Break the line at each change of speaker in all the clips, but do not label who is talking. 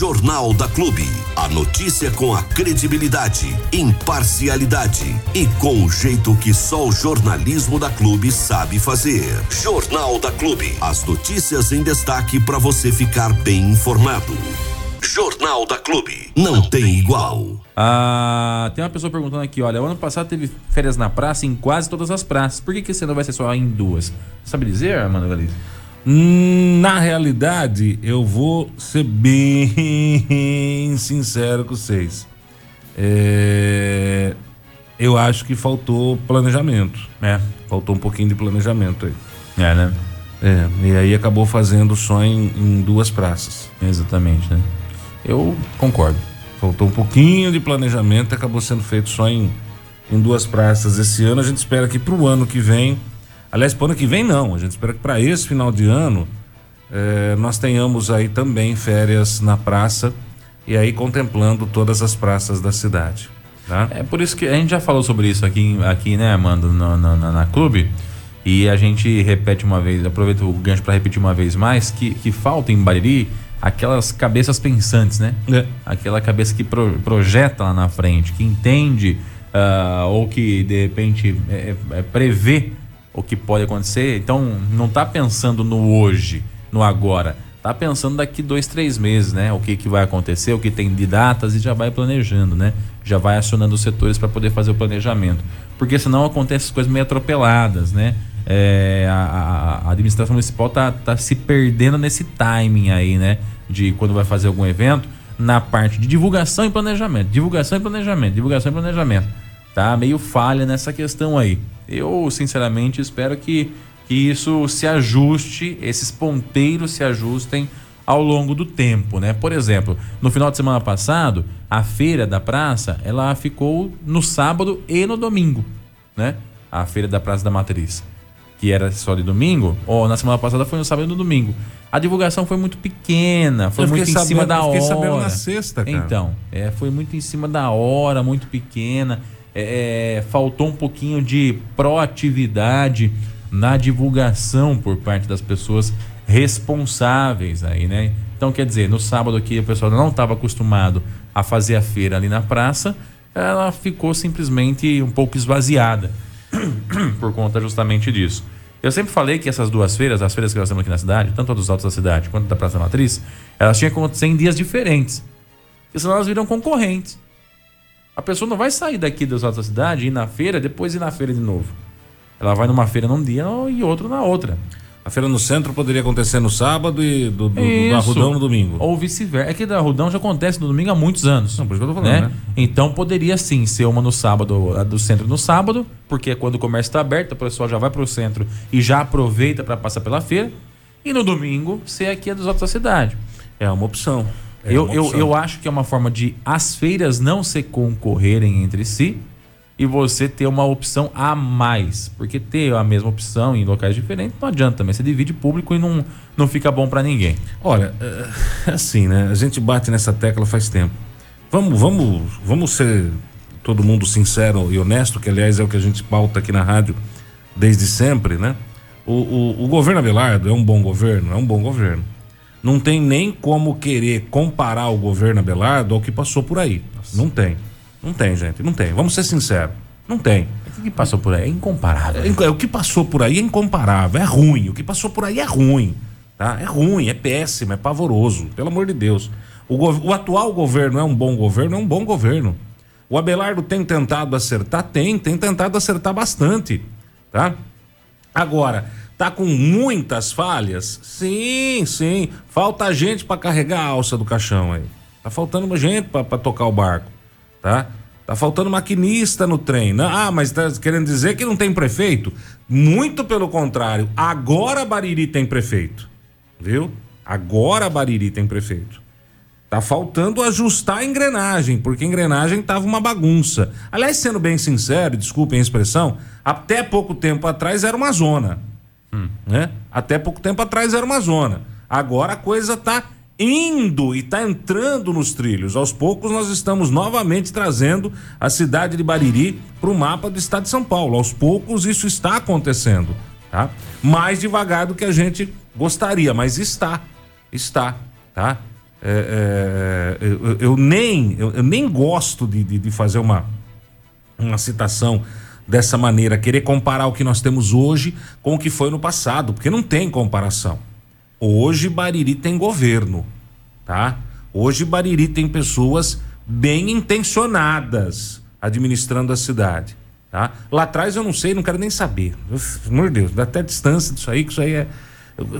Jornal da Clube. A notícia com a credibilidade, imparcialidade e com o jeito que só o jornalismo da Clube sabe fazer. Jornal da Clube. As notícias em destaque para você ficar bem informado. Jornal da Clube. Não tem igual.
Ah, tem uma pessoa perguntando aqui, olha, o ano passado teve férias na praça em quase todas as praças. Por que, que esse ano vai ser só em duas? Sabe dizer, Armando Galiza?
Na realidade, eu vou ser bem sincero com vocês. É, eu acho que faltou planejamento.
É.
Faltou um pouquinho de planejamento aí.
É, né?
É, e aí acabou fazendo só em, em duas praças.
Exatamente, né? Eu concordo.
Faltou um pouquinho de planejamento e acabou sendo feito só em, em duas praças esse ano. A gente espera que para o ano que vem, aliás, para o ano que vem não, a gente espera que para esse final de ano eh, nós tenhamos aí também férias na praça e aí contemplando todas as praças da cidade. Tá?
É por isso que a gente já falou sobre isso aqui, aqui né, Amanda, na, na, na, na clube. E a gente repete uma vez, aproveita o gancho para repetir uma vez mais, que, que falta em Bariri aquelas cabeças pensantes, né?
É.
Aquela cabeça que pro, projeta lá na frente, que entende uh, ou que de repente é, é, prevê o que pode acontecer. Então não tá pensando no hoje, no agora. Tá pensando daqui dois, três meses, né? O que, que vai acontecer, o que tem de datas e já vai planejando, né? Já vai acionando os setores para poder fazer o planejamento. Porque senão acontecem as coisas meio atropeladas, né? É, a, a, a, administração municipal tá, tá se perdendo nesse timing aí, né? De quando vai fazer algum evento, na parte de divulgação e planejamento. Divulgação e planejamento, divulgação e planejamento. Tá meio falha nessa questão aí. Eu, sinceramente, espero que, que isso se ajuste, esses ponteiros se ajustem ao longo do tempo, né? Por exemplo, no final de semana passado, a feira da praça, ela ficou no sábado e no domingo, né? A feira da Praça da Matriz que era só de domingo, ou na semana passada foi no sábado e no domingo. A divulgação foi muito pequena, foi muito em
sabendo,
cima da hora.
Eu fiquei sabendo na sexta, cara.
Então, é, foi muito em cima da hora, muito pequena. É, é, faltou um pouquinho de proatividade na divulgação por parte das pessoas responsáveis aí, né? Então, quer dizer, no sábado aqui o pessoal não estava acostumado a fazer a feira ali na praça, ela ficou simplesmente um pouco esvaziada por conta justamente disso. Eu sempre falei que essas duas feiras, as feiras que nós temos aqui na cidade, tanto a dos altos da cidade quanto da Praça Matriz, elas tinham que acontecer em dias diferentes. Porque senão elas viram concorrentes. A pessoa não vai sair daqui da cidade, ir na feira, depois ir na feira de novo. Ela vai numa feira num dia e outro na outra.
A feira no centro poderia acontecer no sábado e do, do, do Arrudão no domingo.
Ou vice-versa. É que da Arrudão já acontece no domingo há muitos anos.
Não, por isso que eu tô falando, né? né?
Então poderia sim ser uma no sábado, a do centro no sábado, porque é quando o comércio está aberto, o pessoal já vai para o centro e já aproveita para passar pela feira. E no domingo ser aqui a dos outros da cidade.
É uma opção. É
eu, eu, eu acho que é uma forma de as feiras não se concorrerem entre si e você ter uma opção a mais. Porque ter a mesma opção em locais diferentes não adianta também. Você divide público e não, não fica bom para ninguém.
Olha, é assim, né? A gente bate nessa tecla faz tempo. Vamos, vamos, vamos ser todo mundo sincero e honesto, que aliás é o que a gente pauta aqui na rádio desde sempre, né? O, o, o governo Abelardo é um bom governo? É um bom governo. Não tem nem como querer comparar o governo Abelardo ao que passou por aí. Nossa. Não tem. Não tem, gente, não tem. Vamos ser sinceros. Não tem.
O que passou por aí é incomparável.
É, o que passou por aí é incomparável, é ruim. O que passou por aí é ruim. Tá? É ruim, é péssimo, é pavoroso. Pelo amor de Deus. O, o atual governo é um bom governo? É um bom governo. O Abelardo tem tentado acertar? Tem, tem tentado acertar bastante. Tá? Agora, tá com muitas falhas? Sim, sim. Falta gente para carregar a alça do caixão aí. Tá faltando gente para tocar o barco tá? Tá faltando maquinista no trem. Não, ah, mas tá querendo dizer que não tem prefeito? Muito pelo contrário. Agora Bariri tem prefeito. Viu? Agora Bariri tem prefeito. Tá faltando ajustar a engrenagem, porque a engrenagem tava uma bagunça. Aliás, sendo bem sincero, desculpem a expressão, até pouco tempo atrás era uma zona. Hum. Né? Até pouco tempo atrás era uma zona. Agora a coisa tá indo e está entrando nos trilhos. Aos poucos nós estamos novamente trazendo a cidade de Bariri para o mapa do estado de São Paulo. Aos poucos isso está acontecendo, tá? Mais devagar do que a gente gostaria, mas está, está, tá? é, é, eu, eu, nem, eu, eu, nem gosto de, de, de fazer uma, uma citação dessa maneira, querer comparar o que nós temos hoje com o que foi no passado, porque não tem comparação. Hoje Bariri tem governo, tá? Hoje Bariri tem pessoas bem intencionadas administrando a cidade, tá? Lá atrás eu não sei, não quero nem saber. Amor de Deus, dá até distância disso aí, que isso aí é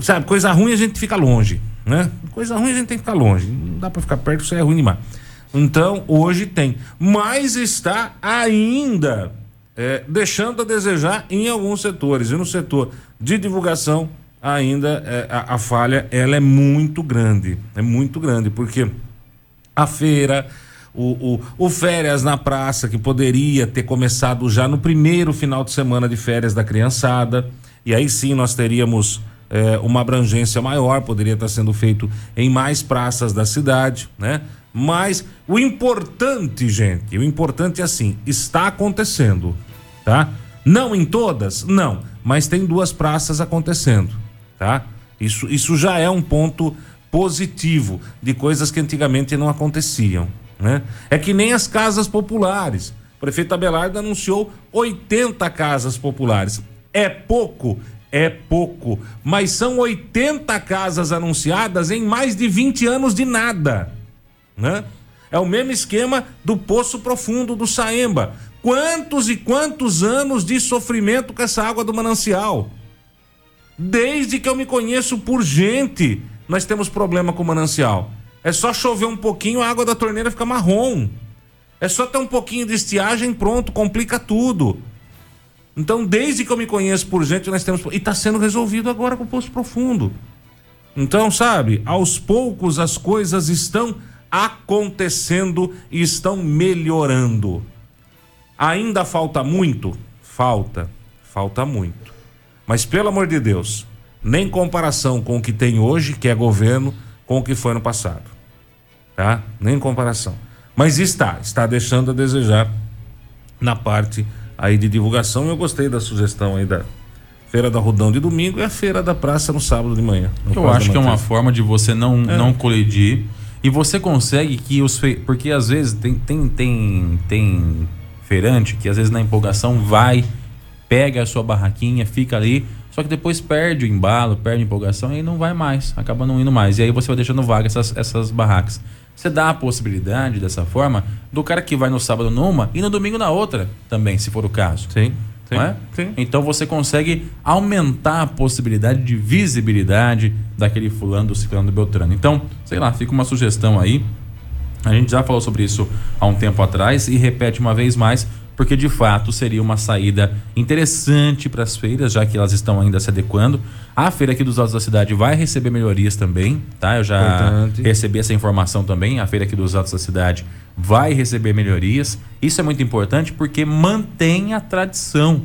sabe, coisa ruim a gente fica longe, né? Coisa ruim a gente tem que ficar longe. Não dá para ficar perto, isso aí é ruim demais. Então, hoje tem, mas está ainda é, deixando a desejar em alguns setores. E no setor de divulgação, ainda é, a, a, falha ela é muito grande. É muito grande, porque a feira, o, o, o, férias na praça, que poderia ter começado já no primeiro final de semana de férias da criançada, e aí sim nós teríamos é, uma abrangência maior, poderia estar sendo feito em mais praças da cidade, né? Mas o importante, gente, o importante é assim, está acontecendo, tá? Não em todas, não, mas tem duas praças acontecendo, tá? Isso, isso já é um ponto positivo de coisas que antigamente não aconteciam, né? É que nem as casas populares. O prefeito Abelardo anunciou 80 casas populares. É pouco? É pouco, mas são 80 casas anunciadas em mais de 20 anos de nada, né? É o mesmo esquema do Poço Profundo do Saemba. Quantos e quantos anos de sofrimento com essa água do manancial? Desde que eu me conheço por gente, nós temos problema com o manancial. É só chover um pouquinho, a água da torneira fica marrom. É só ter um pouquinho de estiagem, pronto, complica tudo. Então, desde que eu me conheço por gente, nós temos. E está sendo resolvido agora com o Poço Profundo. Então, sabe, aos poucos as coisas estão acontecendo e estão melhorando. Ainda falta muito? Falta, falta muito. Mas pelo amor de Deus, nem comparação com o que tem hoje, que é governo, com o que foi no passado. Tá? Nem comparação. Mas está, está deixando a desejar na parte aí de divulgação. Eu gostei da sugestão aí da Feira da Rodão de domingo e a Feira da Praça no sábado de manhã.
Eu acho que é uma forma de você não, é. não colidir e você consegue que os fe... porque às vezes tem tem tem tem feirante que às vezes na empolgação vai, pega a sua barraquinha, fica ali, só que depois perde o embalo, perde a empolgação e não vai mais, acaba não indo mais. E aí você vai deixando vaga essas, essas barracas. Você dá a possibilidade dessa forma do cara que vai no sábado numa e no domingo na outra também, se for o caso.
Sim.
Sim, é? sim. Então você consegue aumentar a possibilidade de visibilidade daquele fulano, do ciclano, do Beltrano. Então, sei lá, fica uma sugestão aí a gente já falou sobre isso há um tempo atrás e repete uma vez mais, porque de fato seria uma saída interessante para as feiras, já que elas estão ainda se adequando. A feira aqui dos Altos da cidade vai receber melhorias também, tá? Eu já Importante. recebi essa informação também. A feira aqui dos Altos da cidade vai receber melhorias. Isso é muito importante porque mantém a tradição,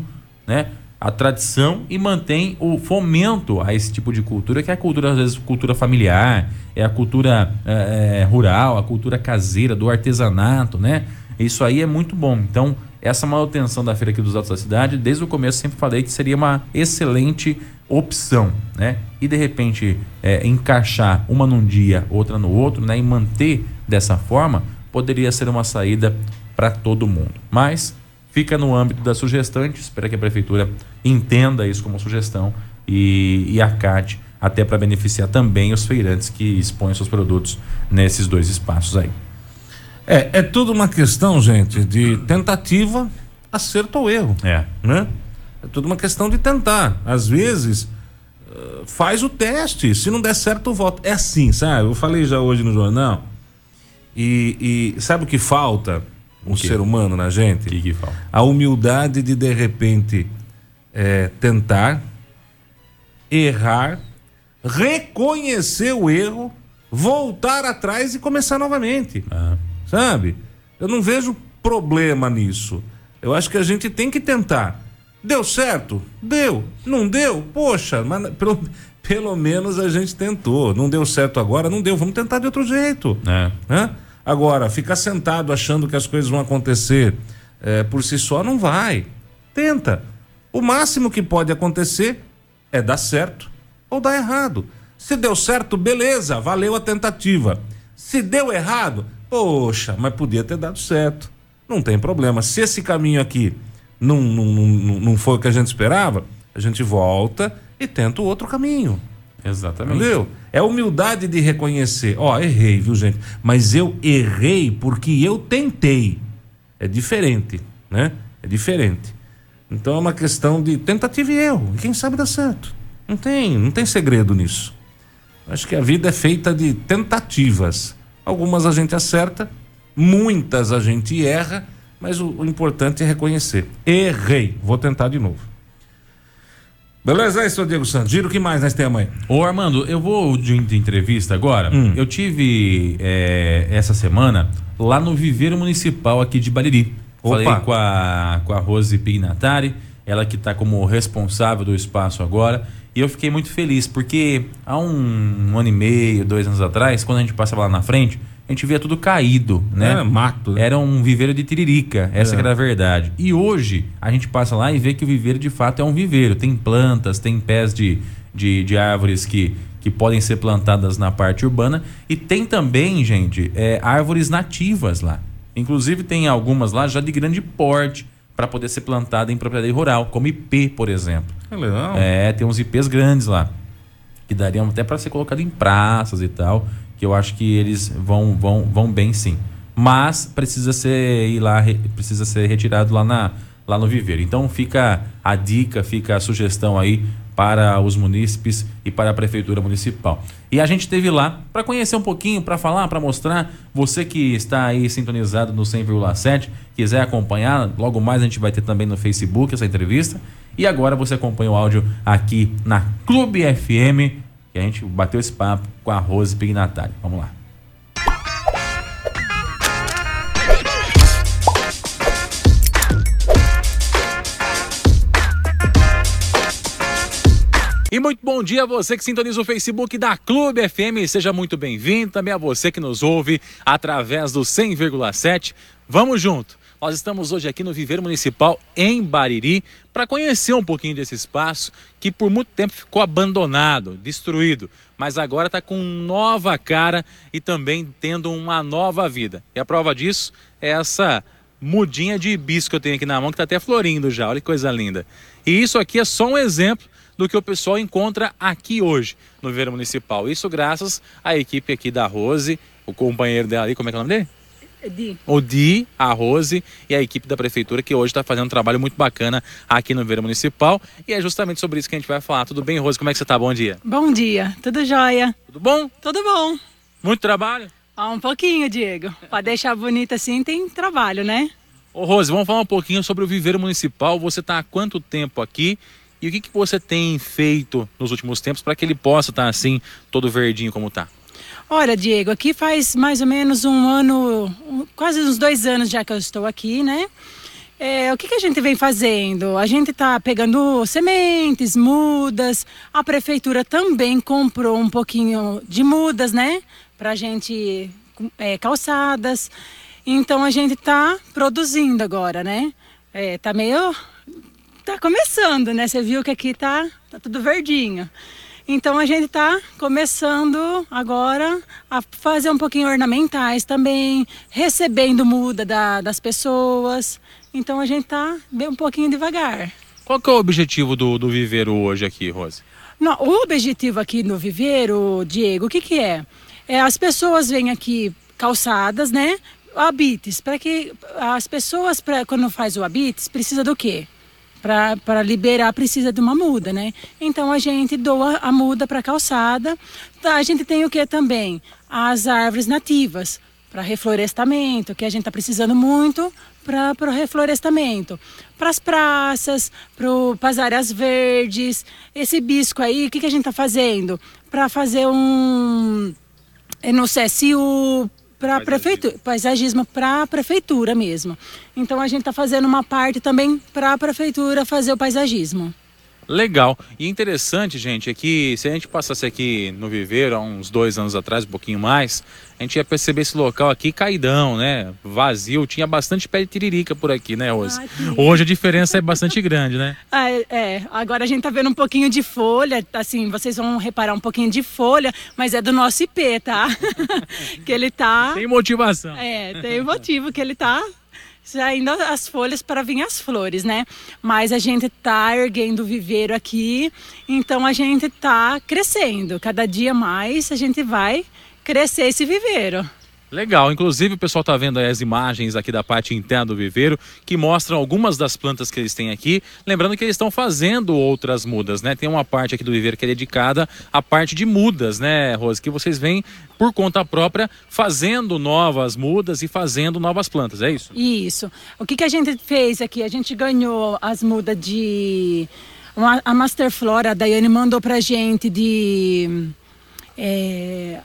né? a tradição e mantém o fomento a esse tipo de cultura, que é a cultura, às vezes, cultura familiar, é a cultura é, rural, a cultura caseira, do artesanato, né? Isso aí é muito bom. Então, essa manutenção da Feira aqui dos Altos da Cidade, desde o começo sempre falei que seria uma excelente opção, né? E de repente é, encaixar uma num dia, outra no outro, né? E manter dessa forma, poderia ser uma saída para todo mundo. Mas fica no âmbito da sugestão, a gente espera que a prefeitura entenda isso como sugestão e, e acate até para beneficiar também os feirantes que expõem seus produtos nesses dois espaços aí.
É, é tudo uma questão, gente, de tentativa, acerto ou erro.
É.
Né? É tudo uma questão de tentar. Às vezes, uh, faz o teste. Se não der certo, volta. É assim, sabe? Eu falei já hoje no jornal. E, e sabe o que falta? um ser humano na gente.
Que que fala?
A humildade de de repente é, tentar, errar, reconhecer o erro, voltar atrás e começar novamente. Ah. Sabe? Eu não vejo problema nisso. Eu acho que a gente tem que tentar. Deu certo? Deu. Não deu? Poxa, mas pelo, pelo menos a gente tentou. Não deu certo agora? Não deu. Vamos tentar de outro jeito.
É.
Né? Agora, ficar sentado achando que as coisas vão acontecer é, por si só, não vai. Tenta. O máximo que pode acontecer é dar certo ou dar errado. Se deu certo, beleza, valeu a tentativa. Se deu errado, poxa, mas podia ter dado certo. Não tem problema. Se esse caminho aqui não, não, não, não foi o que a gente esperava, a gente volta e tenta o outro caminho.
Exatamente.
Entendeu? É humildade de reconhecer. Ó, errei, viu, gente? Mas eu errei porque eu tentei. É diferente, né? É diferente. Então é uma questão de tentativa e erro. E quem sabe dá certo. Não tem, não tem segredo nisso. Acho que a vida é feita de tentativas. Algumas a gente acerta, muitas a gente erra, mas o, o importante é reconhecer. Errei, vou tentar de novo. Beleza aí, seu Diego Santos. Giro, o que mais nós temos aí?
Ô Armando, eu vou de, de entrevista agora.
Hum.
Eu tive é, essa semana lá no Viveiro Municipal aqui de Bariri.
Opa.
Falei com a, com a Rose Pignatari, ela que está como responsável do espaço agora. E eu fiquei muito feliz, porque há um, um ano e meio, dois anos atrás, quando a gente passava lá na frente, a gente via tudo caído, né?
É, mato. né?
Era um viveiro de tiririca, essa
É.
que era a verdade. E hoje a gente passa lá e vê que o viveiro de fato é um viveiro. Tem plantas, tem pés de, de, de árvores que, que podem ser plantadas na parte urbana. E tem também, gente, é, árvores nativas lá. Inclusive tem algumas lá já de grande porte para poder ser plantada em propriedade rural, como IP, por exemplo.
É legal.
É, tem uns IPs grandes lá. Que dariam até para ser colocado em praças e tal. Que eu acho que eles vão, vão, vão bem sim. Mas precisa ser ir lá, re- precisa ser retirado lá, na, lá no viveiro. Então fica a dica, fica a sugestão aí para os munícipes e para a prefeitura municipal. E a gente esteve lá para conhecer um pouquinho, para falar, para mostrar. Você que está aí sintonizado no 100,7, quiser acompanhar, logo mais a gente vai ter também no Facebook essa entrevista. E agora você acompanha o áudio aqui na Clube FM, que a gente bateu esse papo com a Rose Pignatari. Vamos lá. E muito bom dia a você que sintoniza o Facebook da Clube FM. Seja muito bem-vindo. Também a você que nos ouve através do 100,7. Vamos junto. Nós estamos hoje aqui no Viveiro Municipal em Bariri para conhecer um pouquinho desse espaço que por muito tempo ficou abandonado, destruído, mas agora está com nova cara e também tendo uma nova vida. E a prova disso é essa mudinha de hibisco que eu tenho aqui na mão que está até florindo já. Olha que coisa linda. E isso aqui é só um exemplo do que o pessoal encontra aqui hoje no Viveiro Municipal. Isso graças à equipe aqui da Rose, o companheiro dela ali, como é que é o nome dele?
Di.
O Di, a Rose e a equipe da prefeitura que hoje está fazendo um trabalho muito bacana aqui no Viveiro Municipal. E é justamente sobre isso que a gente vai falar. Tudo bem, Rose? Como é que você tá? Bom dia.
Bom dia, tudo jóia?
Tudo bom?
Tudo bom?
Muito trabalho?
Ah, um pouquinho, Diego. Pra deixar bonito assim tem trabalho, né?
Ô Rose, vamos falar um pouquinho sobre o Viveiro Municipal. Você está há quanto tempo aqui? O que, que você tem feito nos últimos tempos para que ele possa estar assim, todo verdinho como tá?
Olha, Diego, aqui faz mais ou menos um ano, quase uns dois anos já que eu estou aqui, né? É, o que, que a gente vem fazendo? A gente está pegando sementes, mudas. A prefeitura também comprou um pouquinho de mudas, né? Pra gente, é, calçadas. Então a gente está produzindo agora, né? É, tá meio. Tá começando, né? Você viu que aqui tá, tá tudo verdinho. Então a gente está começando agora a fazer um pouquinho ornamentais também, recebendo muda da- das pessoas. Então a gente está bem um pouquinho devagar.
Qual que é o objetivo do, do Viveiro hoje aqui, Rose?
Não, o objetivo aqui no viveiro, Diego, o que, que é? é? As pessoas vêm aqui calçadas, né? Habites, para que as pessoas, pra, quando faz o habites, precisa do quê? Para liberar, precisa de uma muda, né? Então a gente doa a muda para calçada. Tá, a gente tem o que também? As árvores nativas para reflorestamento, que a gente está precisando muito para o reflorestamento. Para as praças, para as áreas verdes. Esse bisco aí, o que, que a gente está fazendo? Para fazer um. é No CSU, para prefeitura, paisagismo para a prefeitura mesmo. Então a gente está fazendo uma parte também para a prefeitura fazer o paisagismo.
Legal. E interessante, gente, é que se a gente passasse aqui no Viveiro há uns dois anos atrás, um pouquinho mais, a gente ia perceber esse local aqui caidão, né? Vazio. Tinha bastante pé de tiririca por aqui, né, Rose?
Ah,
Hoje a diferença é bastante grande, né?
Ah, é, é, agora a gente tá vendo um pouquinho de folha, assim, vocês vão reparar um pouquinho de folha, mas é do nosso IP, tá? que ele tá.
Tem motivação.
É, tem motivo que ele tá saindo as folhas para vir as flores, né? Mas a gente tá erguendo o viveiro aqui, então a gente tá crescendo. Cada dia mais a gente vai crescer esse viveiro.
Legal, inclusive o pessoal está vendo as imagens aqui da parte interna do viveiro que mostram algumas das plantas que eles têm aqui. Lembrando que eles estão fazendo outras mudas, né? Tem uma parte aqui do viveiro que é dedicada à parte de mudas, né, Rose? Que vocês vêm por conta própria fazendo novas mudas e fazendo novas plantas, é isso?
Isso. O que, que a gente fez aqui? A gente ganhou as mudas de. A Master Flora, a Daiane mandou pra gente de. É,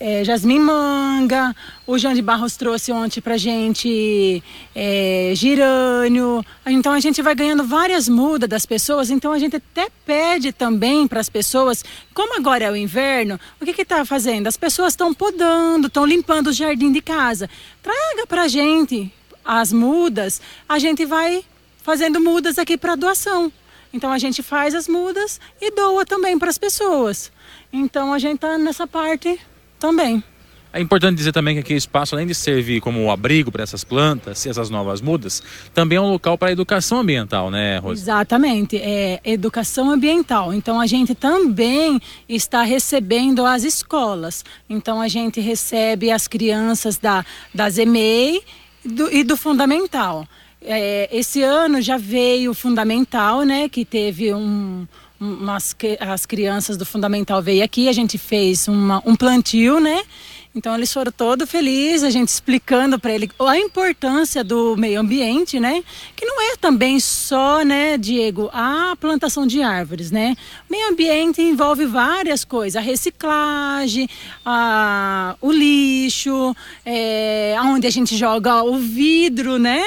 é, Jasmim Manga, o João de Barros trouxe ontem pra gente é, girânio. Então a gente vai ganhando várias mudas das pessoas, então a gente até pede também para as pessoas, como agora é o inverno, o que que tá fazendo? As pessoas estão podando, estão limpando o jardim de casa. Traga pra gente as mudas, a gente vai fazendo mudas aqui para doação. Então a gente faz as mudas e doa também para as pessoas. Então a gente tá nessa parte também.
É importante dizer também que aqui o espaço, além de servir como abrigo para essas plantas e essas novas mudas, também é um local para educação ambiental, né, Rose?
Exatamente, é educação ambiental. Então a gente também está recebendo as escolas. Então a gente recebe as crianças da, das EMEI do- e do Fundamental. É, esse ano já veio o Fundamental, né? Que teve um- as crianças do Fundamental veio aqui, a gente fez uma- um plantio, né? Então eles foram todos felizes, a gente explicando para ele a importância do meio ambiente, né? Que não é também só, né, Diego, a plantação de árvores, né? O meio ambiente envolve várias coisas, a reciclagem, a, o lixo, é, onde a gente joga o vidro, né?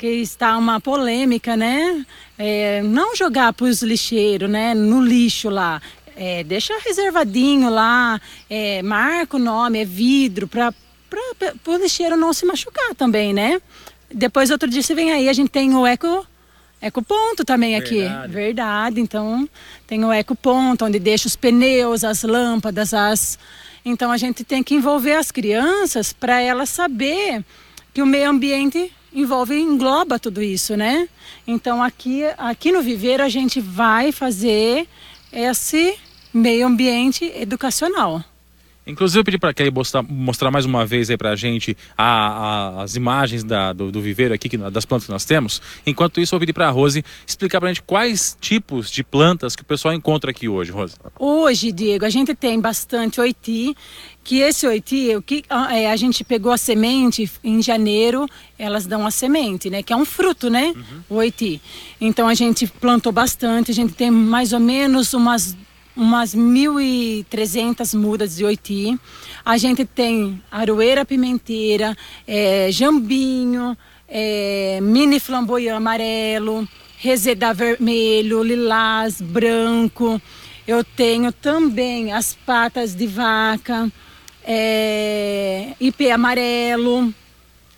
Que está uma polêmica, né? É, não jogar para os lixeiros, né? No lixo lá. É, deixa reservadinho lá, é, marca o nome, é vidro, para o lixeiro não se machucar também, né? Depois, outro dia, você vem aí, a gente tem o eco, ecoponto também aqui.
Verdade.
Verdade. Então, tem o ecoponto, onde deixa os pneus, as lâmpadas, as... Então, a gente tem que envolver as crianças para elas saber que o meio ambiente envolve, engloba tudo isso, né? Então, aqui, aqui no Viveiro, a gente vai fazer esse meio ambiente educacional.
Inclusive eu pedi para Kelly mostrar, mostrar mais uma vez aí para a gente a- a- as imagens da- do, do viveiro aqui, que- das plantas que nós temos. Enquanto isso, eu vou pedir para a Rose explicar para a gente quais tipos de plantas que o pessoal encontra aqui hoje, Rose.
Hoje, Diego, a gente tem bastante oiti, que esse oiti, o que é, a gente pegou a semente em janeiro, elas dão a semente, né? Que é um fruto, né? O oiti. Então a gente plantou bastante, a gente tem mais ou menos umas umas 1.300 mudas de oiti. A gente tem aroeira pimenteira, é, jambinho, é, mini flamboyant amarelo, reseda vermelho, lilás, branco. Eu tenho também as patas de vaca, é, IP amarelo.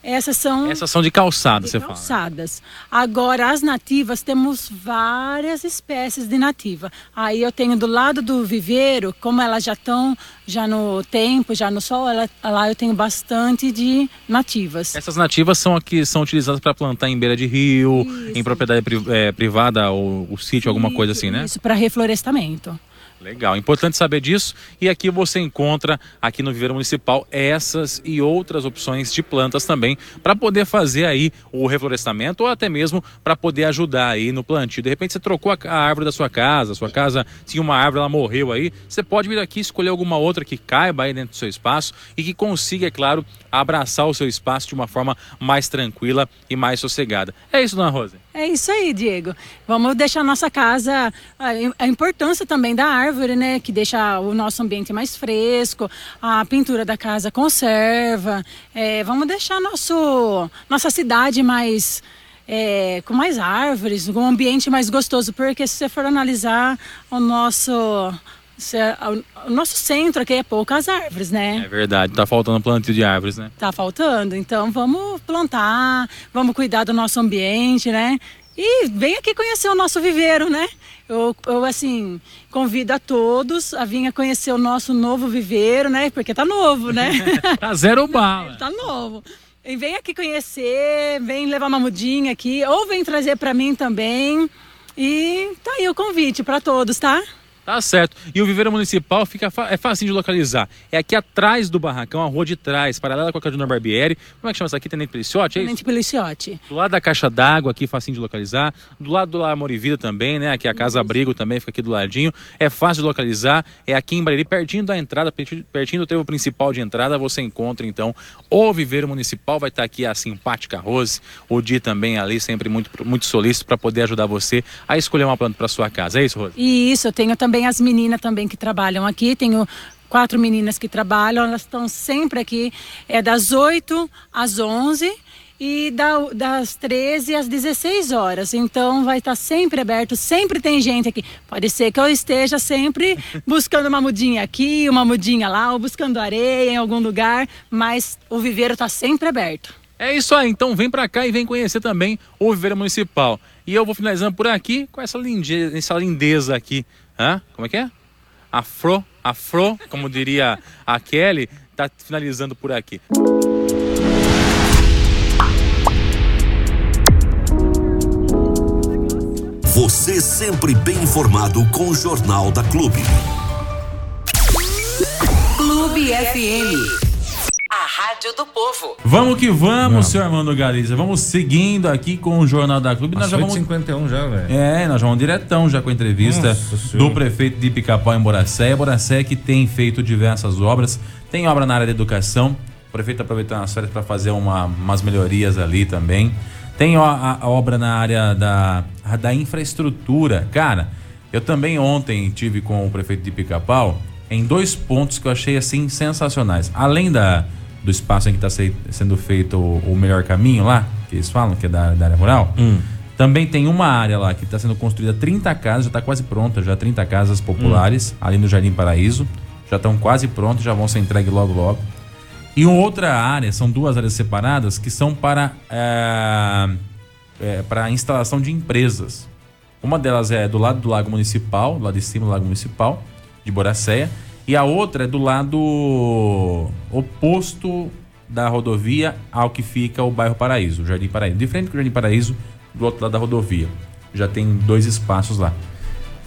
Essas são
Essas são de calçada,
de
você fala.
calçadas. Agora, as nativas, temos várias espécies de nativa. Aí eu tenho do lado do viveiro, como elas já estão já no tempo, já no sol, ela- lá eu tenho bastante de nativas.
Essas nativas são aqui são utilizadas para plantar em beira de rio, em propriedade pri- eh, privada ou o sítio, alguma coisa assim, né?
Isso, para reflorestamento.
Legal, importante saber disso. E aqui você encontra, aqui no Viveiro Municipal, essas e outras opções de plantas também, para poder fazer aí o reflorestamento ou até mesmo para poder ajudar aí no plantio. De repente você trocou a, árvore da sua casa, sua casa tinha uma árvore, ela morreu aí, você pode vir aqui escolher alguma outra que caiba aí dentro do seu espaço e que consiga, é claro, abraçar o seu espaço de uma forma mais tranquila e mais sossegada. É isso, dona Rose?
É isso aí, Diego. Vamos deixar nossa casa, a, a importância também da árvore, né? Que deixa o nosso ambiente mais fresco, a pintura da casa conserva. É, vamos deixar nosso, nossa cidade mais é, com mais árvores, um ambiente mais gostoso, porque se você for analisar o nosso o nosso centro aqui é poucas árvores, né?
É verdade, tá faltando plantio de árvores, né?
Tá faltando, então vamos plantar, vamos cuidar do nosso ambiente, né? E vem aqui conhecer o nosso viveiro, né? Eu, eu, assim, convido a todos a vir conhecer o nosso novo viveiro, né? Porque tá novo, né?
tá zero bala.
tá novo. E vem aqui conhecer, vem levar uma mudinha aqui, ou vem trazer para mim também. E tá aí o convite para todos, tá?
Tá certo. E o viveiro municipal fica é fácil de localizar. É aqui atrás do barracão, a rua de trás, paralela com a Caduna Barbieri. Como é que chama isso aqui? Tenente Peliciotti?
É Tenente Peliciotti.
Do lado da caixa d'água aqui, facinho de localizar. Do lado do Amor e Vida também, né? Aqui a Casa Abrigo também fica aqui do ladinho. É fácil de localizar. É aqui em Bariri, pertinho da entrada, pertinho do trevo principal de entrada, você encontra então o viveiro municipal. Vai estar aqui a simpática Rose. O Di também ali, sempre muito, muito solícito para poder ajudar você a escolher uma planta para sua casa. É isso, Rose?
Isso, eu tenho também também as meninas também que trabalham aqui. Tenho quatro meninas que trabalham, elas estão sempre aqui, é das 8 às 11 e da, das 13 às 16 horas. Então vai estar sempre aberto, sempre tem gente aqui. Pode ser que eu esteja sempre buscando uma mudinha aqui, uma mudinha lá, ou buscando areia em algum lugar, mas o viveiro está sempre aberto.
É isso aí, então vem para cá e vem conhecer também o Viveiro Municipal. E eu vou finalizando por aqui com essa lindeza, essa lindeza aqui Hã? Como é que é? Afro, afro, como diria a Kelly, tá finalizando por aqui.
Você sempre bem informado com o Jornal da Clube.
Clube FM. Rádio do Povo.
Vamos que vamos, vamos. senhor Armando Galiza. Vamos seguindo aqui com o Jornal da Clube.
Nós já vamos 51 já, velho.
É, nós vamos diretão já com a entrevista do prefeito de Picapau em Boracéia. Boracéia que tem feito diversas obras, tem obra na área da educação. O prefeito aproveitando as férias para fazer uma, umas melhorias ali também. Tem a, a, a obra na área da, da infraestrutura. Cara, eu também ontem tive com o prefeito de Picapau em dois pontos que eu achei assim sensacionais. Além da do espaço em que está se, sendo feito o, o, melhor caminho lá, que eles falam, que é da, da área rural. Hum. Também tem uma área lá que está sendo construída 30 casas, já está quase pronta, já 30 casas populares hum. ali no Jardim Paraíso. Já estão quase prontas, já vão ser entregues logo logo. E outra área, são duas áreas separadas, que são para, é, é, para instalação de empresas. Uma delas é do lado do Lago Municipal, lado de cima do Lago Municipal, de Boracéia e a outra é do lado oposto da rodovia ao que fica o bairro Paraíso, o Jardim Paraíso. Diferente do Jardim Paraíso, do outro lado da rodovia. Já tem dois espaços lá.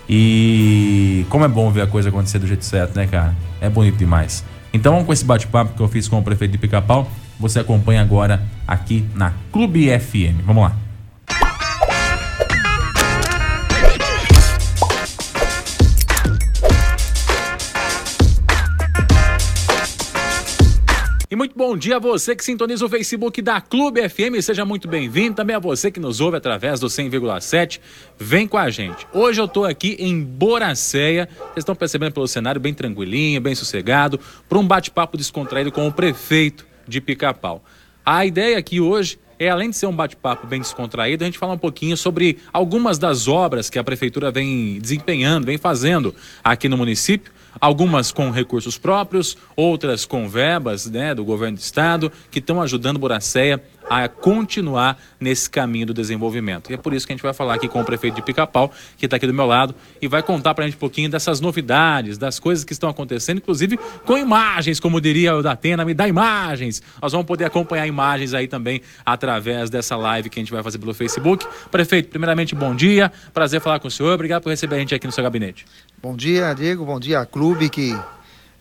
E como é bom ver a coisa acontecer do jeito certo, né, cara? É bonito demais. Então, com esse bate-papo que eu fiz com o prefeito de Pica-Pau, você acompanha agora aqui na Clube FM. Vamos lá. Bom dia a você que sintoniza o Facebook da Clube FM, seja muito bem-vindo. Também a você que nos ouve através do 100,7. Vem com a gente. Hoje eu estou aqui em Boracéia. Vocês estão percebendo pelo cenário bem tranquilinho, bem sossegado, para um bate-papo descontraído com o prefeito de Pica-Pau. A ideia aqui hoje é, além de ser um bate-papo bem descontraído, a gente falar um pouquinho sobre algumas das obras que a prefeitura vem desempenhando, vem fazendo aqui no município algumas com recursos próprios, outras com verbas né, do governo do estado, que estão ajudando Boracéia a continuar nesse caminho do desenvolvimento. E é por isso que a gente vai falar aqui com o prefeito de Pica-Pau, que está aqui do meu lado, e vai contar para a gente um pouquinho dessas novidades, das coisas que estão acontecendo, inclusive com imagens, como diria o Datena, me dá imagens. Nós vamos poder acompanhar imagens aí também através dessa live que a gente vai fazer pelo Facebook. Prefeito, primeiramente, bom dia, prazer falar com o senhor, obrigado por receber a gente aqui no seu gabinete.
Bom dia, Diego, bom dia, Clube, que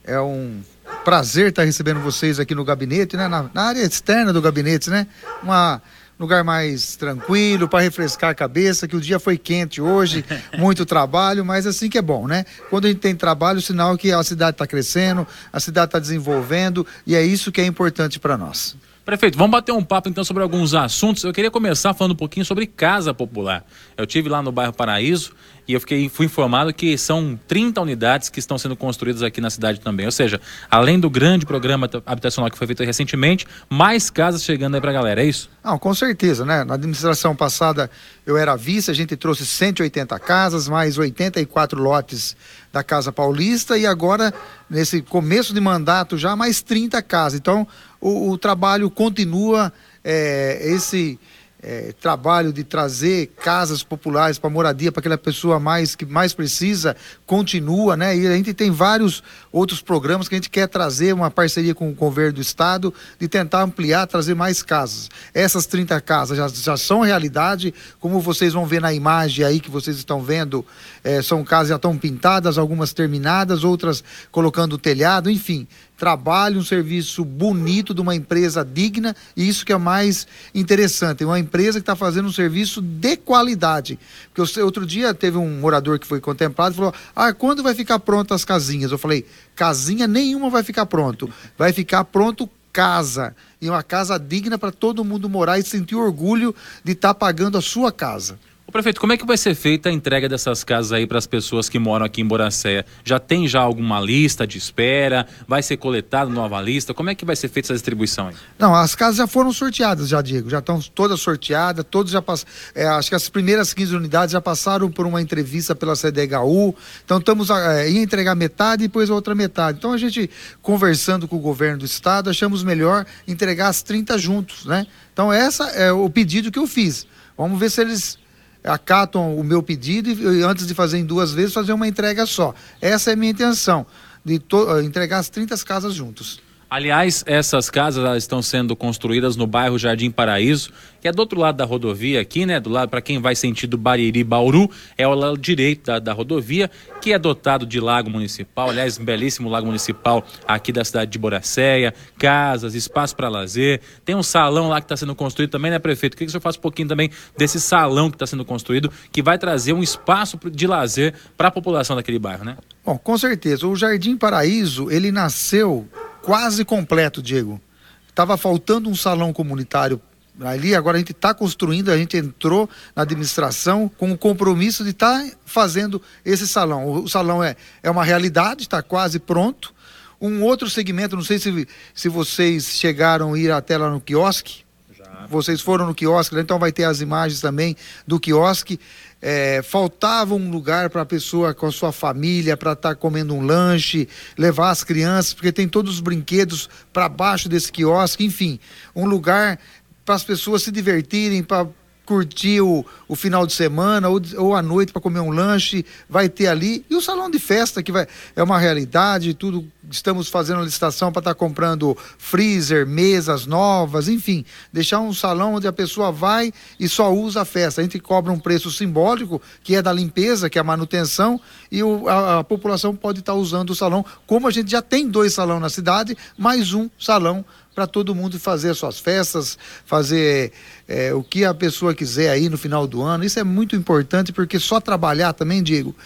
é um prazer estar recebendo vocês aqui no gabinete, né? Na, na área externa do gabinete, né? Um lugar mais tranquilo para refrescar a cabeça, que o dia foi quente hoje, muito trabalho, mas assim que é bom, né? Quando a gente tem trabalho, o sinal é que a cidade está crescendo, a cidade está desenvolvendo e é isso que é importante para nós.
Prefeito, vamos bater um papo então sobre alguns assuntos. Eu queria começar falando um pouquinho sobre casa popular. Eu tive lá no bairro Paraíso e eu fiquei, fui informado que são 30 unidades que estão sendo construídas aqui na cidade também. Ou seja, além do grande programa habitacional que foi feito recentemente, mais casas chegando aí para a galera, é isso?
Não, com certeza, né? Na administração passada eu era vice, a gente trouxe 180 casas, mais 84 lotes da Casa Paulista e agora, nesse começo de mandato, já mais 30 casas. Então, o, o trabalho continua, é, esse é, trabalho de trazer casas populares para moradia para aquela pessoa mais que mais precisa continua, né? E a gente tem vários outros programas que a gente quer trazer uma parceria com o governo do estado de tentar ampliar, trazer mais casas. Essas 30 casas já, já são realidade, como vocês vão ver na imagem aí que vocês estão vendo, é, são casas já estão pintadas, algumas terminadas, outras colocando telhado, enfim, trabalho, um serviço bonito de uma empresa digna, e isso que é mais interessante, uma empresa que está fazendo um serviço de qualidade. Porque outro dia teve um morador que foi contemplado e falou: Ah, quando vai ficar pronto as casinhas? Eu falei, casinha nenhuma vai ficar pronto. Vai ficar pronto casa. E uma casa digna para todo mundo morar e sentir orgulho de estar tá pagando a sua casa.
O prefeito, como é que vai ser feita a entrega dessas casas aí para as pessoas que moram aqui em Boracéia? Já tem já alguma lista de espera? Vai ser coletado nova lista? Como é que vai ser feita essa distribuição aí?
Não, as casas já foram sorteadas, já digo, já estão todas sorteadas, todos já passaram, é, acho que as primeiras 15 unidades já passaram por uma entrevista pela CDHU, então estamos é, em entregar metade e depois a outra metade. Então a gente, conversando com o governo do estado, achamos melhor entregar as 30 juntos, né? Então essa é o pedido que eu fiz. Vamos ver se eles acatam o meu pedido e antes de fazer em duas vezes, fazer uma entrega só. Essa é a minha intenção, de eh, entregar as 30 casas juntos.
Aliás, essas casas estão sendo construídas no bairro Jardim Paraíso, que é do outro lado da rodovia aqui, né? Do lado para quem vai sentido Bariri Bauru, é o lado direito da, da, rodovia, que é dotado de lago municipal, aliás, um belíssimo lago municipal aqui da cidade de Boracéia, casas, espaço para lazer. Tem um salão lá que está sendo construído também, né, prefeito? Queria que o senhor faça um pouquinho também desse salão que está sendo construído, que vai trazer um espaço de lazer para a população daquele bairro, né?
Bom, com certeza. O Jardim Paraíso, ele nasceu quase completo, Diego. Estava faltando um salão comunitário ali, agora a gente está construindo, a gente entrou na administração com o compromisso de estar tá fazendo esse salão. O salão é, é uma realidade, está quase pronto. Um outro segmento, não sei se, se vocês chegaram a ir até lá no quiosque. Já. Vocês foram no quiosque, então vai ter as imagens também do quiosque é, faltava um lugar para a pessoa com a sua família, para estar tá comendo um lanche, levar as crianças, porque tem todos os brinquedos para baixo desse quiosque, enfim, um lugar para as pessoas se divertirem, para curtir o, o final de semana ou, ou à noite para comer um lanche, vai ter ali. E o salão de festa, que vai, é uma realidade, tudo. Estamos fazendo licitação para estar tá comprando freezer, mesas novas, enfim, deixar um salão onde a pessoa vai e só usa a festa. A gente cobra um preço simbólico, que é da limpeza, que é a manutenção, e o, a, a população pode estar tá usando o salão, como a gente já tem dois salões na cidade, mais um salão para todo mundo fazer as suas festas, fazer é, o que a pessoa quiser aí no final do ano. Isso é muito importante porque só trabalhar também, Diego,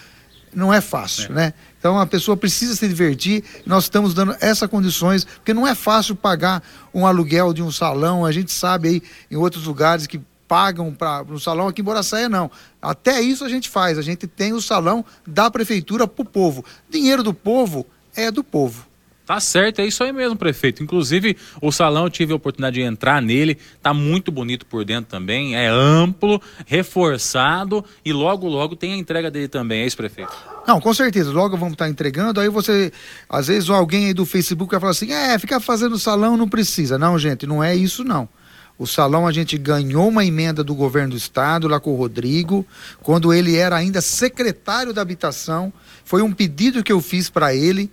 não é fácil, é. né? Então a pessoa precisa se divertir. Nós estamos dando essas condições, porque não é fácil pagar um aluguel de um salão. A gente sabe aí em outros lugares que pagam para um salão aqui em Boracéia não. Até isso a gente faz. A gente tem o salão da prefeitura para o povo. Dinheiro do povo é do povo.
Tá certo, é isso aí mesmo, prefeito. Inclusive, o salão eu tive a oportunidade de entrar nele, tá muito bonito por dentro também, é amplo, reforçado e logo, logo tem a entrega dele também, é isso, prefeito?
Não, com certeza, logo vamos estar tá entregando, aí você, às vezes alguém aí do Facebook vai falar assim, é, ficar fazendo salão não precisa. Não, gente, não é isso não. O salão a gente ganhou uma emenda do governo do estado, lá com o Rodrigo, quando ele era ainda secretário da habitação. Foi um pedido que eu fiz para ele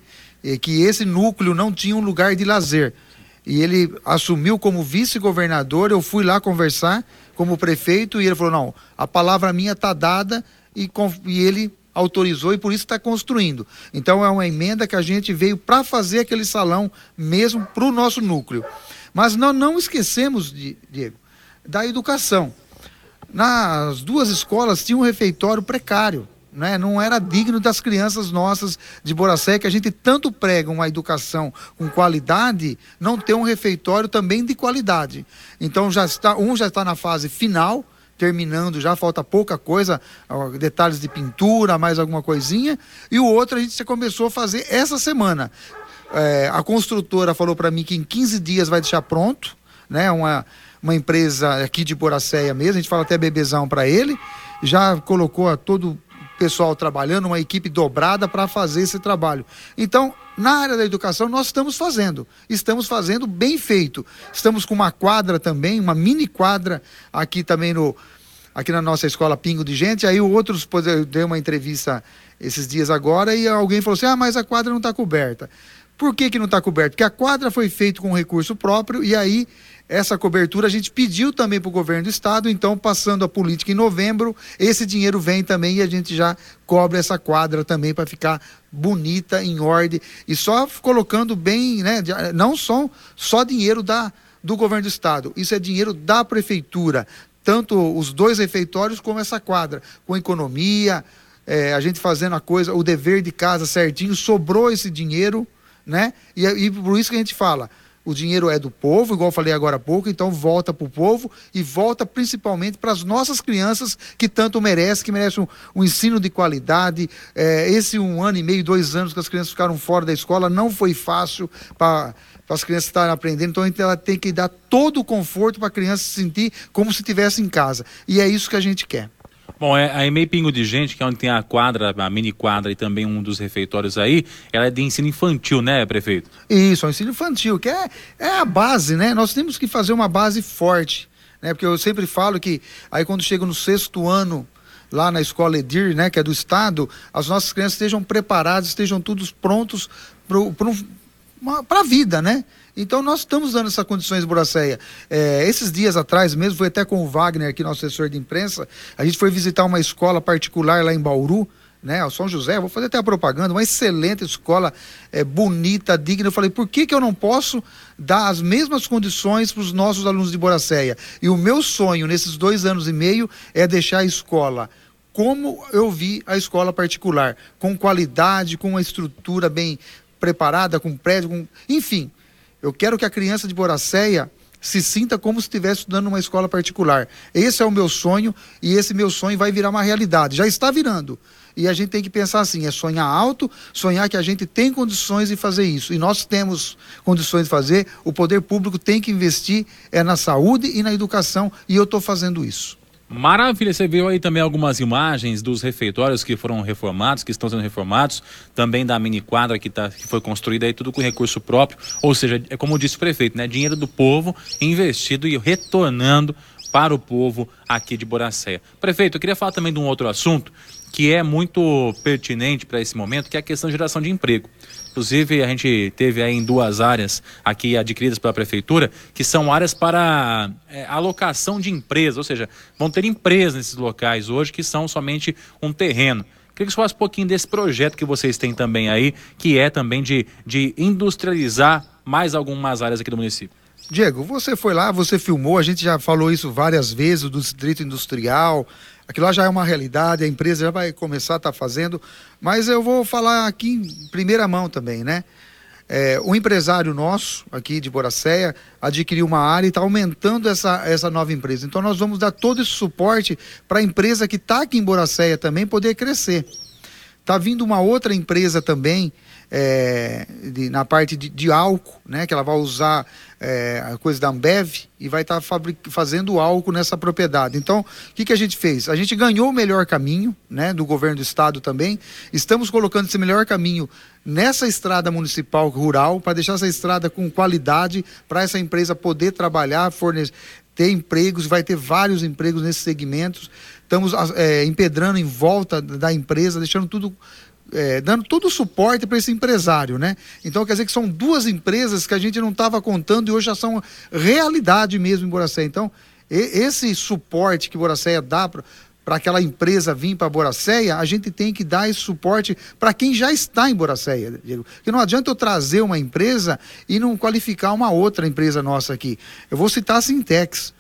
que esse núcleo não tinha um lugar de lazer. E ele assumiu como vice-governador, eu fui lá conversar como prefeito e ele falou: não, a palavra minha está dada e, e ele autorizou e por isso está construindo. Então é uma emenda que a gente veio para fazer aquele salão mesmo para o nosso núcleo. Mas nós não esquecemos, Diego, da educação. Nas duas escolas tinha um refeitório precário. Né? não era digno das crianças nossas de Boracé, que a gente tanto prega uma educação com qualidade, não ter um refeitório também de qualidade. Então já está, um já está na fase final, terminando, já falta pouca coisa, detalhes de pintura, mais alguma coisinha, e o outro a gente já começou a fazer essa semana. É, a construtora falou para mim que em 15 dias vai deixar pronto, né? Uma, uma empresa aqui de Boracéia mesmo, a gente fala até bebezão para ele, já colocou todo pessoal trabalhando, uma equipe dobrada para fazer esse trabalho. Então, na área da educação, nós estamos fazendo. Estamos fazendo bem feito. Estamos com uma quadra também, uma mini quadra aqui também no aqui na nossa escola Pingo de Gente. Aí outros deu uma entrevista esses dias agora e alguém falou assim: "Ah, mas a quadra não está coberta". Por que, que não está coberta? Porque a quadra foi feita com recurso próprio e aí essa cobertura a gente pediu também para o governo do estado, então passando a política em novembro, esse dinheiro vem também e a gente já cobre essa quadra também para ficar bonita, em ordem. E só colocando bem, né, não só, só dinheiro da, do governo do estado, isso é dinheiro da prefeitura, tanto os dois refeitórios como essa quadra, com economia, é, a gente fazendo a coisa, o dever de casa certinho, sobrou esse dinheiro, né? E, e por isso que a gente fala, o dinheiro é do povo, igual eu falei agora há pouco, então volta para o povo e volta principalmente para as nossas crianças que tanto merecem, que merecem um, um ensino de qualidade. É, esse um ano e meio, dois anos que as crianças ficaram fora da escola não foi fácil para as crianças estarem aprendendo, então ela tem que dar todo o conforto para a criança se sentir como se estivesse em casa. E é isso que a gente quer.
Bom, é, a EMEI Pingo de Gente, que é onde tem a quadra, a mini quadra e também um dos refeitórios aí, ela é de ensino infantil, né, prefeito?
Isso, é um ensino infantil, que é, é a base, né? Nós temos que fazer uma base forte, né? Porque eu sempre falo que aí quando chega no sexto ano, lá na escola Edir, né, que é do estado, as nossas crianças estejam preparadas, estejam todos prontos para a vida, né? Então nós estamos dando essas condições, Buracéia. É, esses dias atrás mesmo, foi até com o Wagner, aqui, nosso assessor de imprensa, a gente foi visitar uma escola particular lá em Bauru, né, o São José, vou fazer até a propaganda, uma excelente escola, é, bonita, digna. Eu falei, por que, que eu não posso dar as mesmas condições para os nossos alunos de Boracéia? E o meu sonho nesses dois anos e meio é deixar a escola como eu vi a escola particular, com qualidade, com uma estrutura bem preparada, com prédio, com... enfim. Eu quero que a criança de Boracéia se sinta como se estivesse estudando numa escola particular. Esse é o meu sonho e esse meu sonho vai virar uma realidade. Já está virando. E a gente tem que pensar assim: é sonhar alto, sonhar que a gente tem condições de fazer isso. E nós temos condições de fazer. O poder público tem que investir é na saúde e na educação. E eu estou fazendo isso.
Maravilha, você viu aí também algumas imagens dos refeitórios que foram reformados, que estão sendo reformados, também da mini quadra que, tá, que foi construída aí tudo com recurso próprio, ou seja, é como disse o prefeito, né, dinheiro do povo investido e retornando para o povo aqui de Boracéia. Prefeito, eu queria falar também de um outro assunto que é muito pertinente para esse momento, que é a questão de geração de emprego. Inclusive, a gente teve aí em duas áreas aqui adquiridas pela prefeitura, que são áreas para é, alocação de empresas, ou seja, vão ter empresas nesses locais hoje que são somente um terreno. Queria que você falasse um pouquinho desse projeto que vocês têm também aí, que é também de, de industrializar mais algumas áreas aqui do município.
Diego, você foi lá, você filmou, a gente já falou isso várias vezes, do distrito industrial, aquilo lá já é uma realidade, a empresa já vai começar a estar tá fazendo, mas eu vou falar aqui em primeira mão também, né? É, um empresário nosso aqui de Boracéia adquiriu uma área e está aumentando essa, essa nova empresa. Então nós vamos dar todo esse suporte para a empresa que está aqui em Boracéia também poder crescer. Está vindo uma outra empresa também é, de, na parte de, de, álcool, né? Que ela vai usar é, a coisa da Ambev e vai estar tá fazendo álcool nessa propriedade. Então, o que, que a gente fez? A gente ganhou o melhor caminho, né? Do governo do estado também. Estamos colocando esse melhor caminho nessa estrada municipal rural para deixar essa estrada com qualidade para essa empresa poder trabalhar, fornecer ter empregos, vai ter vários empregos nesses segmentos. Estamos é, empedrando em volta da empresa, deixando tudo é, dando todo o suporte para esse empresário, né? Então quer dizer que são duas empresas que a gente não estava contando e hoje já são realidade mesmo em Boracéia. Então, e, esse suporte que Boracéia dá para aquela empresa vir para Boracéia, a gente tem que dar esse suporte para quem já está em Boracéia, Diego. Porque não adianta eu trazer uma empresa e não qualificar uma outra empresa nossa aqui. Eu vou citar a Sintex.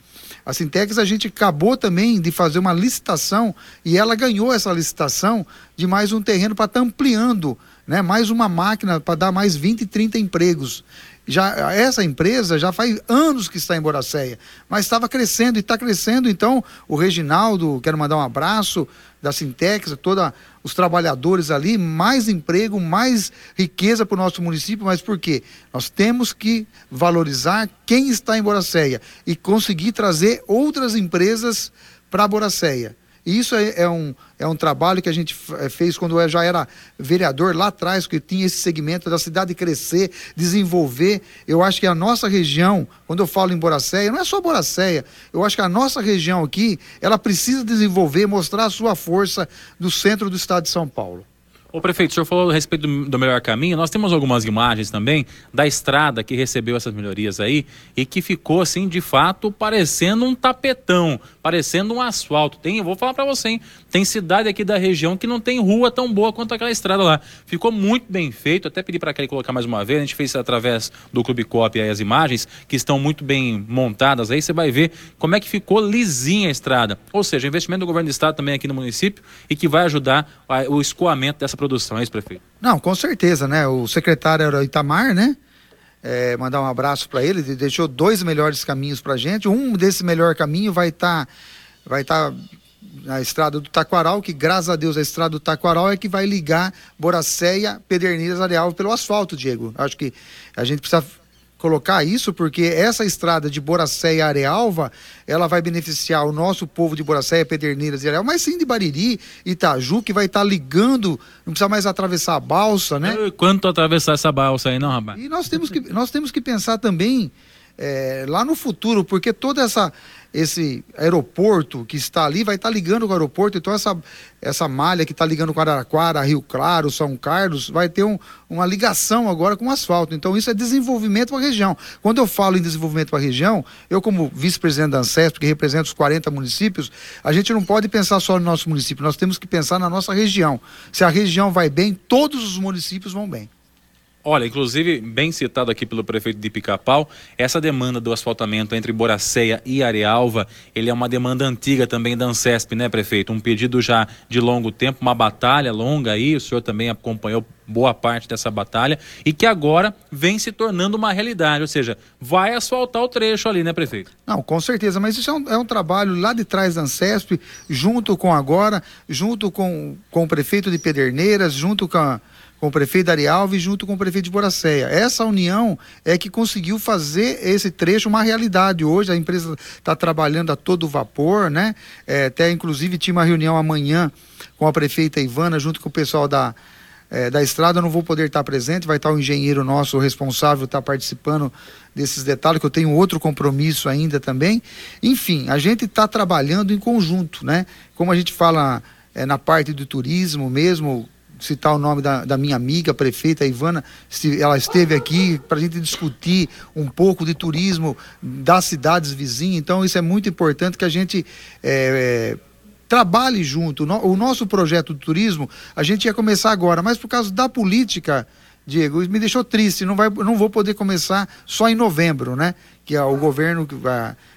A Sintex a gente acabou também de fazer uma licitação e ela ganhou essa licitação de mais um terreno para estar tá ampliando, né? Mais uma máquina para dar mais 20, 30 empregos. Já, essa empresa já faz anos que está em Boracéia, mas estava crescendo e está crescendo. Então, o Reginaldo, quero mandar um abraço da Sintex, todos os trabalhadores ali, mais emprego, mais riqueza para o nosso município, mas por quê? Nós temos que valorizar quem está em Boracéia e conseguir trazer outras empresas para Boracéia. E isso é, é, um, é um trabalho que a gente eh, fez quando eu já era vereador lá atrás, que tinha esse segmento da cidade crescer, desenvolver. Eu acho que a nossa região, quando eu falo em Boracéia, não é só Boracéia, eu acho que a nossa região aqui, ela precisa desenvolver, mostrar a sua força do centro do estado de São Paulo.
Ô prefeito, o senhor falou a respeito do, do, melhor caminho. Nós temos algumas imagens também da estrada que recebeu essas melhorias aí e que ficou assim, de fato, parecendo um tapetão, parecendo um asfalto. Tem, eu vou falar para você, hein? Tem cidade aqui da região que não tem rua tão boa quanto aquela estrada lá. Ficou muito bem feito. Até pedi para ele colocar mais uma vez. A gente fez através do Clube Cop as imagens que estão muito bem montadas. Aí você vai ver como é que ficou lisinha a estrada. Ou seja, investimento do governo do estado também aqui no município e que vai ajudar o escoamento dessa produção, é isso, prefeito?
Não, com certeza, né? O secretário era Itamar, né? É, mandar um abraço para ele, ele deixou dois melhores caminhos para gente. Um desse melhor caminho vai estar tá, vai tá na estrada do Taquaral, que graças a Deus a estrada do Taquaral é que vai ligar Boracéia, Pederneiras, Areal pelo asfalto, Diego. Acho que a gente precisa colocar isso, porque essa estrada de Boracéia Arealva, ela vai beneficiar o nosso povo de Boracéia, Pederneiras e Areal, mas sim de Bariri, Itaju, que vai estar tá ligando, não precisa mais atravessar a balsa, né?
Quanto atravessar essa balsa aí, não, rapaz?
E nós temos que, nós temos que pensar também é, lá no futuro, porque toda essa esse aeroporto que está ali vai estar ligando com o aeroporto, então essa, essa malha que está ligando com Araraquara, Rio Claro, São Carlos, vai ter um, uma ligação agora com o asfalto. Então isso é desenvolvimento para a região. Quando eu falo em desenvolvimento para a região, eu como vice-presidente da ANSESP, que representa os 40 municípios, a gente não pode pensar só no nosso município, nós temos que pensar na nossa região. Se a região vai bem, todos os municípios vão bem.
Olha, inclusive, bem citado aqui pelo prefeito de Pica-Pau, essa demanda do asfaltamento entre Boracéia e Arealva, ele é uma demanda antiga também da Ancesp, né, prefeito? Um pedido já de longo tempo, uma batalha longa aí, o senhor também acompanhou boa parte dessa batalha, e que agora vem se tornando uma realidade, ou seja, vai asfaltar o trecho ali, né, prefeito?
Não, com certeza, mas isso é um, é um trabalho lá de trás da Ancesp, junto com agora, junto com, com o prefeito de Pederneiras, junto com a com o prefeito Dari Alves junto com o prefeito de Boracéia. Essa união é que conseguiu fazer esse trecho uma realidade. Hoje a empresa está trabalhando a todo vapor, né? É, até inclusive tinha uma reunião amanhã com a prefeita Ivana junto com o pessoal da, é, da estrada. Eu não vou poder estar presente, vai estar o engenheiro nosso o responsável estar participando desses detalhes, que eu tenho outro compromisso ainda também. Enfim, a gente está trabalhando em conjunto, né? Como a gente fala é, na parte do turismo mesmo, citar o nome da, da minha amiga, prefeita Ivana, se ela esteve aqui para a gente discutir um pouco de turismo das cidades vizinhas. Então, isso é muito importante que a gente é, é, trabalhe junto. O nosso projeto de turismo, a gente ia começar agora, mas por causa da política. Diego, me deixou triste, não, vai, não vou poder começar só em novembro, né? Que é o governo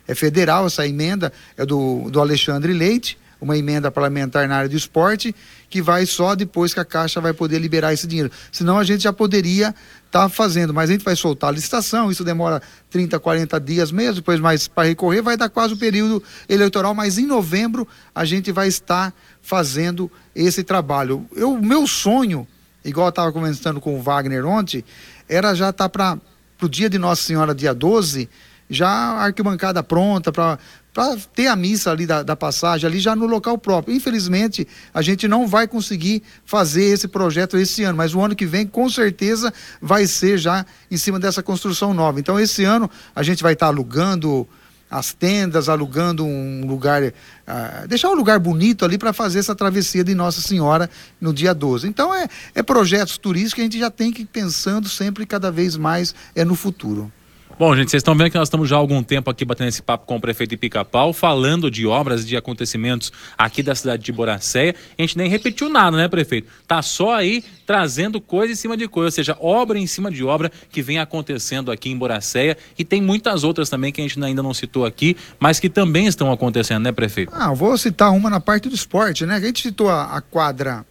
é federal, essa emenda é do, do Alexandre Leite, uma emenda parlamentar na área do esporte, que vai só depois que a Caixa vai poder liberar esse dinheiro. Senão a gente já poderia estar tá fazendo, mas a gente vai soltar a licitação, isso demora 30, 40 dias mesmo, depois mais para recorrer, vai dar quase o período eleitoral, mas em novembro a gente vai estar fazendo esse trabalho. O meu sonho, igual eu estava conversando com o Wagner ontem, era já estar tá para o dia de Nossa Senhora, dia 12, já a arquibancada pronta para para ter a missa ali da, da, passagem ali já no local próprio. Infelizmente, a gente não vai conseguir fazer esse projeto esse ano, mas o ano que vem com certeza vai ser já em cima dessa construção nova. Então esse ano a gente vai estar tá alugando as tendas, alugando um lugar, uh, deixar um lugar bonito ali para fazer essa travessia de Nossa Senhora no dia 12. Então é, é projetos turísticos que a gente já tem que ir pensando sempre cada vez mais é no futuro.
Bom, gente, vocês estão vendo que nós estamos já há algum tempo aqui batendo esse papo com o prefeito de Pica-Pau, falando de obras, de acontecimentos aqui da cidade de Boracéia. A gente nem repetiu nada, né, prefeito? Tá só aí trazendo coisa em cima de coisa, ou seja, obra em cima de obra que vem acontecendo aqui em Boracéia e tem muitas outras também que a gente ainda não citou aqui, mas que também estão acontecendo, né, prefeito?
Ah, vou citar uma na parte do esporte, né? A gente citou a, a quadra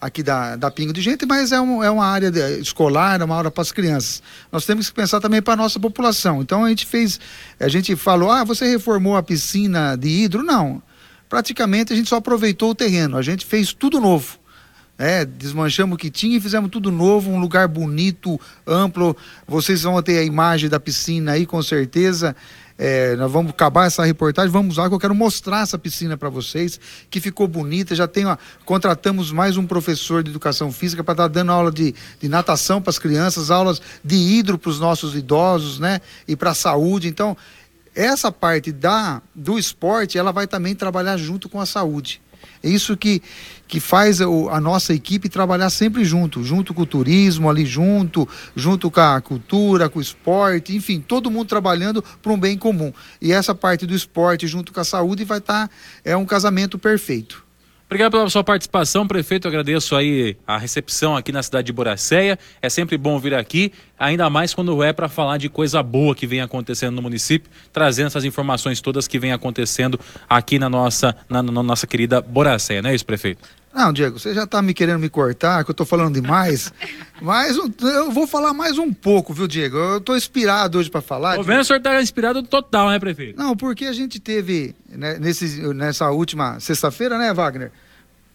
aqui da, da Pingo de Gente, mas é, um, é uma área de, escolar, é uma área para as crianças. Nós temos que pensar também para a nossa população. Então a gente fez, a gente falou, ah, você reformou a piscina de hidro? Não. Praticamente a gente só aproveitou o terreno, a gente fez tudo novo. É, desmanchamos o que tinha e fizemos tudo novo, um lugar bonito, amplo. Vocês vão ter a imagem da piscina aí, com certeza. É, nós vamos acabar essa reportagem, vamos lá que eu quero mostrar essa piscina para vocês, que ficou bonita. Já tem, ó, contratamos mais um professor de educação física para estar tá dando aula de, de natação para as crianças, aulas de hidro para os nossos idosos, né? E para a saúde. Então, essa parte da do esporte, ela vai também trabalhar junto com a saúde. É isso que, que faz a, nossa equipe trabalhar sempre junto, junto com o turismo ali junto, junto com a cultura, com o esporte, enfim, todo mundo trabalhando para um bem comum. E essa parte do esporte junto com a saúde vai estar tá, é um casamento perfeito.
Obrigado pela sua participação, prefeito. Eu agradeço aí a recepção aqui na cidade de Boracéia. É sempre bom vir aqui, ainda mais quando é para falar de coisa boa que vem acontecendo no município, trazendo essas informações todas que vem acontecendo aqui na nossa, na, na nossa querida Boracéia, não é isso, prefeito?
Não, Diego, você já está me querendo me cortar, que eu estou falando demais. mas eu vou falar mais um pouco, viu, Diego? Eu estou inspirado hoje para falar.
Tô vendo o senhor tá inspirado total, né, prefeito?
Não, porque a gente teve, né, nesse, nessa última sexta-feira, né, Wagner?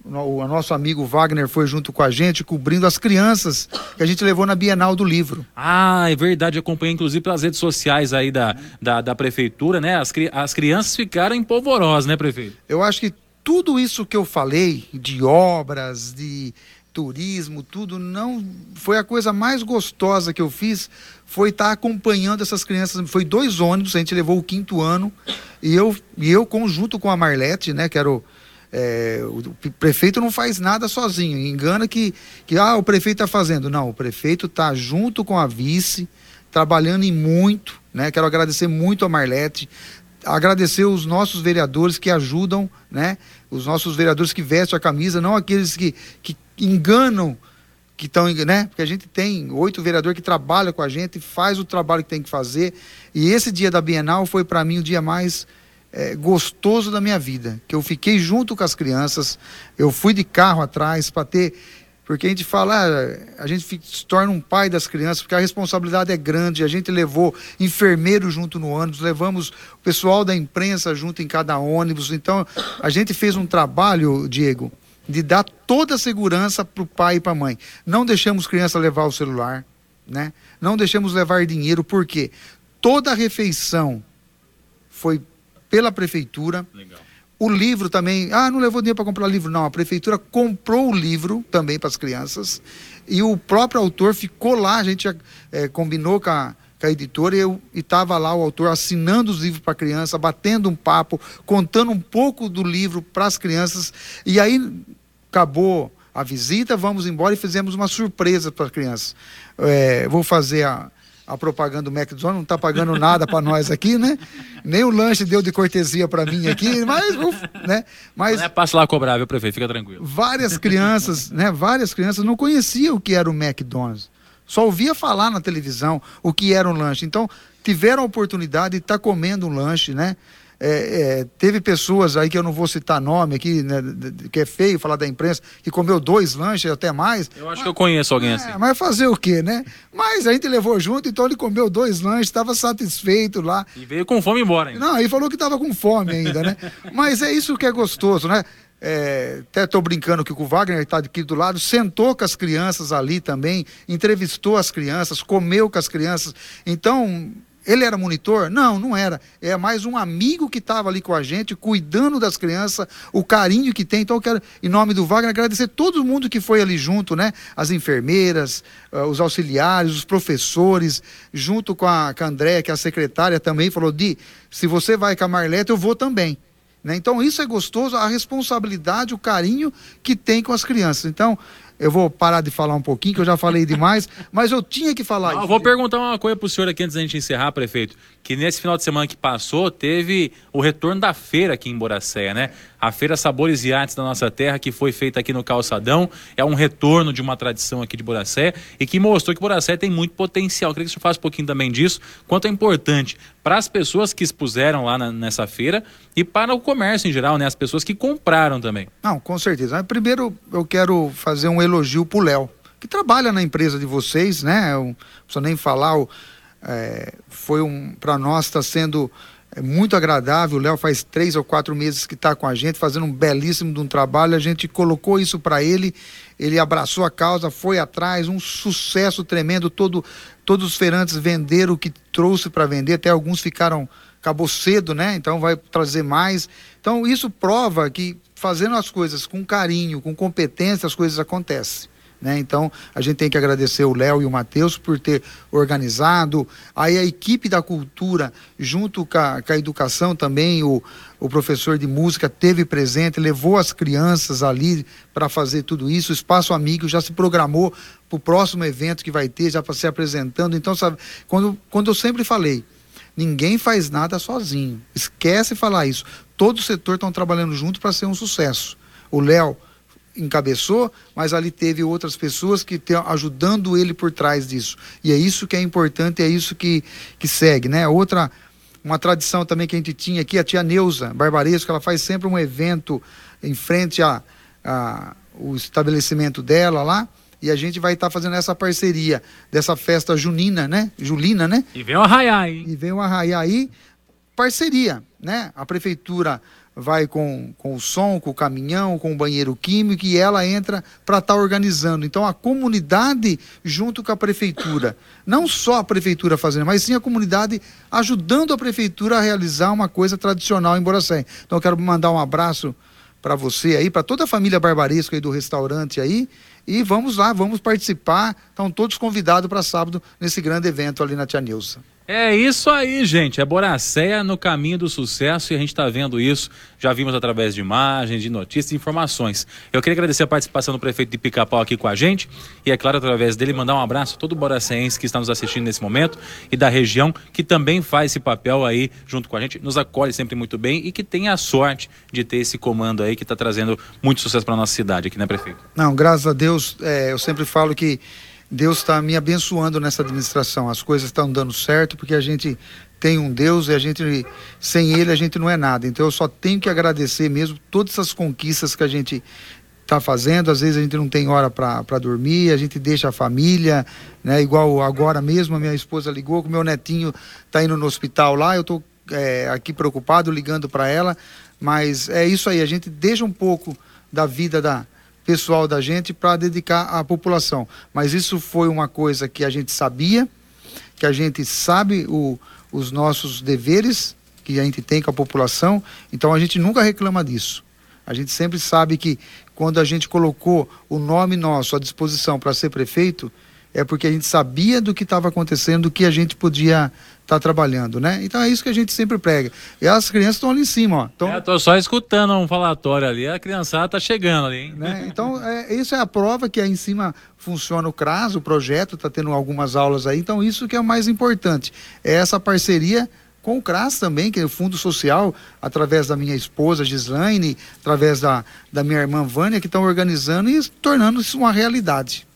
O, o nosso amigo Wagner foi junto com a gente, cobrindo as crianças que a gente levou na Bienal do Livro.
Ah, é verdade, eu acompanhei inclusive pelas redes sociais aí da, da, da prefeitura, né? As, as crianças ficaram empolvorosas, né, prefeito?
Eu acho que tudo isso que eu falei, de obras, de turismo, tudo, não foi a coisa mais gostosa que eu fiz, foi estar tá acompanhando essas crianças. Foi dois ônibus, a gente levou o quinto ano, e eu, e eu conjunto com a Marlete, né, que era o, é, o prefeito não faz nada sozinho, engana que, que ah, o prefeito está fazendo. Não, o prefeito está junto com a vice, trabalhando em muito, né? Quero agradecer muito a Marlete, agradecer os nossos vereadores que ajudam, né? Os nossos vereadores que vestem a camisa, não aqueles que, que enganam, que estão, né? Porque a gente tem oito vereadores que trabalham com a gente, faz o trabalho que tem que fazer. E esse dia da Bienal foi para mim o dia mais é, gostoso da minha vida, que eu fiquei junto com as crianças, eu fui de carro atrás para ter porque a gente fala, ah, a gente se torna um pai das crianças, porque a responsabilidade é grande. A gente levou enfermeiro junto no ônibus, levamos o pessoal da imprensa junto em cada ônibus. Então, a gente fez um trabalho, Diego, de dar toda a segurança para o pai e para a mãe. Não deixamos criança levar o celular, né? Não deixamos levar dinheiro, porque toda a refeição foi pela prefeitura. Legal. O livro também, ah, não levou dinheiro para comprar livro. Não, a prefeitura comprou o livro também para as crianças. E o próprio autor ficou lá, a gente é, combinou com a, com a editora e estava lá o autor assinando os livros para criança, batendo um papo, contando um pouco do livro para as crianças. E aí acabou a visita, vamos embora e fizemos uma surpresa para as crianças. É, vou fazer a, a propaganda do McDonald's, não está pagando nada para nós aqui, né? Nem o lanche deu de cortesia para mim aqui, mas, né? Mas
é passo lá cobrar, viu, prefeito? Fica tranquilo.
Várias crianças, né? Várias crianças não conheciam o que era o McDonald's. Só ouvia falar na televisão o que era um lanche. Então, tiveram a oportunidade de estar tá comendo um lanche, né? É, é, teve pessoas aí que eu não vou citar nome aqui, né, que é feio falar da imprensa, que comeu dois lanches até mais.
Eu acho mas, que eu conheço alguém
é,
assim.
Mas fazer o quê, né? Mas a gente levou junto, então ele comeu dois lanches, estava satisfeito lá.
E veio com fome embora ainda.
Não, ele falou que estava com fome ainda, né? mas é isso que é gostoso, né? É, até estou brincando que o Wagner está aqui do lado, sentou com as crianças ali também, entrevistou as crianças, comeu com as crianças. Então, ele era monitor? Não, não era. É mais um amigo que estava ali com a gente, cuidando das crianças, o carinho que tem. Então, eu quero, em nome do Wagner, agradecer todo mundo que foi ali junto, né? As enfermeiras, uh, os auxiliares, os professores, junto com a, com a Andréia, que é a secretária também, falou: Di, se você vai com a Marleta, eu vou também. Né? Então, isso é gostoso, a responsabilidade, o carinho que tem com as crianças. Então, eu vou parar de falar um pouquinho, que eu já falei demais, mas eu tinha que falar
Não,
isso.
vou perguntar uma coisa pro senhor aqui antes da gente encerrar, prefeito. Que nesse final de semana que passou, teve o retorno da feira aqui em Boracéia, né? A Feira Sabores e Artes da Nossa Terra, que foi feita aqui no Calçadão, é um retorno de uma tradição aqui de Boracéia e que mostrou que Boracéia tem muito potencial. Eu queria que o senhor faça um pouquinho também disso, quanto é importante para as pessoas que expuseram lá na- nessa feira e para o comércio em geral, né? As pessoas que compraram também.
Não, com certeza. Primeiro eu quero fazer um elogio pro Léo, que trabalha na empresa de vocês, né? Eu não preciso nem falar, o- é, foi um para nós está sendo é, muito agradável. O Léo faz três ou quatro meses que está com a gente, fazendo um belíssimo de um trabalho. A gente colocou isso para ele, ele abraçou a causa, foi atrás, um sucesso tremendo. Todo, todos os feirantes venderam o que trouxe para vender, até alguns ficaram acabou cedo, né? Então vai trazer mais. Então isso prova que fazendo as coisas com carinho, com competência, as coisas acontecem. Né? Então a gente tem que agradecer o Léo e o Matheus por ter organizado. Aí a equipe da cultura, junto com a, com a educação também, o, o professor de música teve presente, levou as crianças ali para fazer tudo isso. O Espaço Amigo já se programou para o próximo evento que vai ter, já para se apresentando. Então, sabe, quando, quando eu sempre falei, Ninguém faz nada sozinho. Esquece falar isso. Todo o setor estão trabalhando junto para ser um sucesso. O Léo encabeçou, mas ali teve outras pessoas que estão ajudando ele por trás disso. E é isso que é importante, é isso que, que segue, né? Outra uma tradição também que a gente tinha aqui, a tia Neuza Barbaresco, ela faz sempre um evento em frente a, a o estabelecimento dela lá, e a gente vai estar fazendo essa parceria dessa festa junina, né? Julina, né?
E vem o arraiar, hein?
e vem o arraiar aí, parceria, né? A prefeitura vai com, com o som, com o caminhão, com o banheiro químico e ela entra para estar organizando. Então a comunidade junto com a prefeitura, não só a prefeitura fazendo, mas sim a comunidade ajudando a prefeitura a realizar uma coisa tradicional em Boracé. Então eu quero mandar um abraço para você aí, para toda a família Barbaresco aí do restaurante aí. E vamos lá, vamos participar. Estão todos convidados para sábado nesse grande evento ali na Tia Nilza.
É isso aí, gente. É Boracéia no caminho do sucesso e a gente está vendo isso. Já vimos através de imagens, de notícias e informações. Eu queria agradecer a participação do prefeito de Pica-Pau aqui com a gente e, é claro, através dele, mandar um abraço a todo boracéense que está nos assistindo nesse momento e da região que também faz esse papel aí junto com a gente, nos acolhe sempre muito bem e que tem a sorte de ter esse comando aí que está trazendo muito sucesso para nossa cidade aqui, né, prefeito?
Não, graças a Deus, é, eu sempre falo que Deus está me abençoando nessa administração. As coisas estão dando certo porque a gente tem um Deus e a gente sem Ele a gente não é nada. Então eu só tenho que agradecer mesmo todas essas conquistas que a gente está fazendo. Às vezes a gente não tem hora para dormir, a gente deixa a família, né? Igual agora mesmo a minha esposa ligou que meu netinho está indo no hospital lá. Eu estou é, aqui preocupado ligando para ela, mas é isso aí. A gente deixa um pouco da vida da pessoal da gente para dedicar à população. Mas isso foi uma coisa que a gente sabia, que a gente sabe o, os nossos deveres que a gente tem com a população, então a gente nunca reclama disso. A gente sempre sabe que quando a gente colocou o nome nosso à disposição para ser prefeito, é porque a gente sabia do que estava acontecendo, do que a gente podia tá trabalhando, né? Então é isso que a gente sempre prega. E as crianças estão ali em cima, ó. Tão,
É, tô só escutando um falatório ali, a criançada tá chegando ali, hein?
né? Então, é, isso é a prova que aí em cima funciona o CRAS, o projeto, está tendo algumas aulas aí. Então, isso que é o mais importante. É essa parceria com o CRAS também, que é o Fundo Social, através da minha esposa Gislaine, através da, da minha irmã Vânia, que estão organizando e tornando isso uma realidade.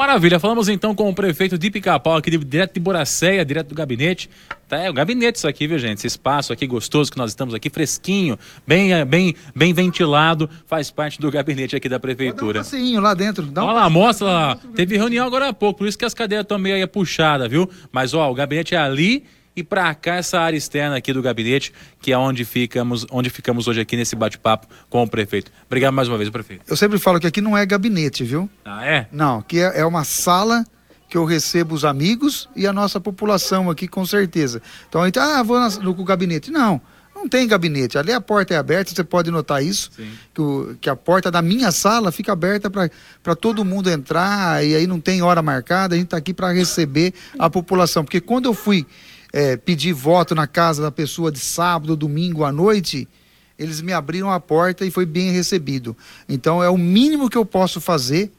Maravilha, falamos então com o prefeito de Pica-Pau aqui, de- direto de Boracéia, direto do gabinete. Tá, é o gabinete isso aqui, viu gente? Esse espaço aqui gostoso que nós estamos aqui, fresquinho, bem, eh, bem, bem ventilado, faz parte do gabinete aqui da
Dá um
prefeitura.
lá dentro. Dá um
Olha lá, mostra lá. Teve reunião agora há pouco, por isso que as cadeiras estão meio aí puxadas, viu? Mas ó, o gabinete é ali e pra cá essa área externa aqui do gabinete, que é onde ficamos, onde ficamos hoje aqui nesse bate-papo com o prefeito. Obrigado mais uma vez, prefeito.
Eu sempre falo que aqui não é gabinete, viu?
Ah, é?
Não, que é, é uma sala que eu recebo os amigos e a nossa população aqui, com certeza. Então a gente, ah, vou na- no, gabinete. Não, não tem gabinete. Ali a porta é aberta, você pode notar isso. Que, o- que a porta da minha sala fica aberta para todo mundo entrar e aí não tem hora marcada. A gente está aqui para receber a população. Porque quando eu fui eh, pedir voto na casa da pessoa de sábado, domingo à noite, eles me abriram a porta e foi bem recebido. Então é o mínimo que eu posso fazer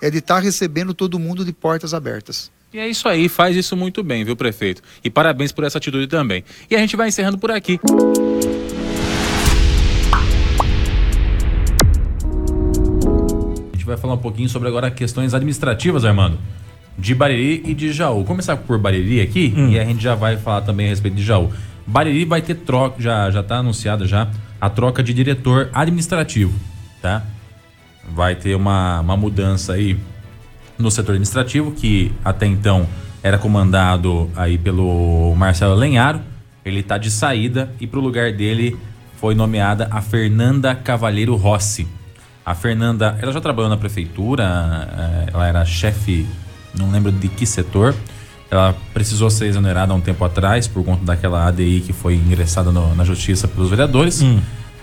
é de estar recebendo todo mundo de portas abertas.
E é isso aí, faz isso muito bem, viu, prefeito? E parabéns por essa atitude também. E a gente vai encerrando por aqui.
A gente vai falar um pouquinho sobre agora questões administrativas, Armando. De Bariri e de Jaú. Começar por Bariri aqui e a gente já vai falar também a respeito de Jaú. Bariri vai ter troca, já já está anunciada já a troca de diretor administrativo, tá? Vai ter uma, uma mudança aí no setor administrativo que até então era comandado aí pelo Marcelo Lenharo. Ele está de saída e para o lugar dele foi nomeada a Fernanda Cavalheiro Rossi. A Fernanda, ela já trabalhou na prefeitura, eh, ela era chefe, não lembro de que setor. Ela precisou ser exonerada há um tempo atrás por conta daquela ADI que foi ingressada no- na justiça pelos vereadores.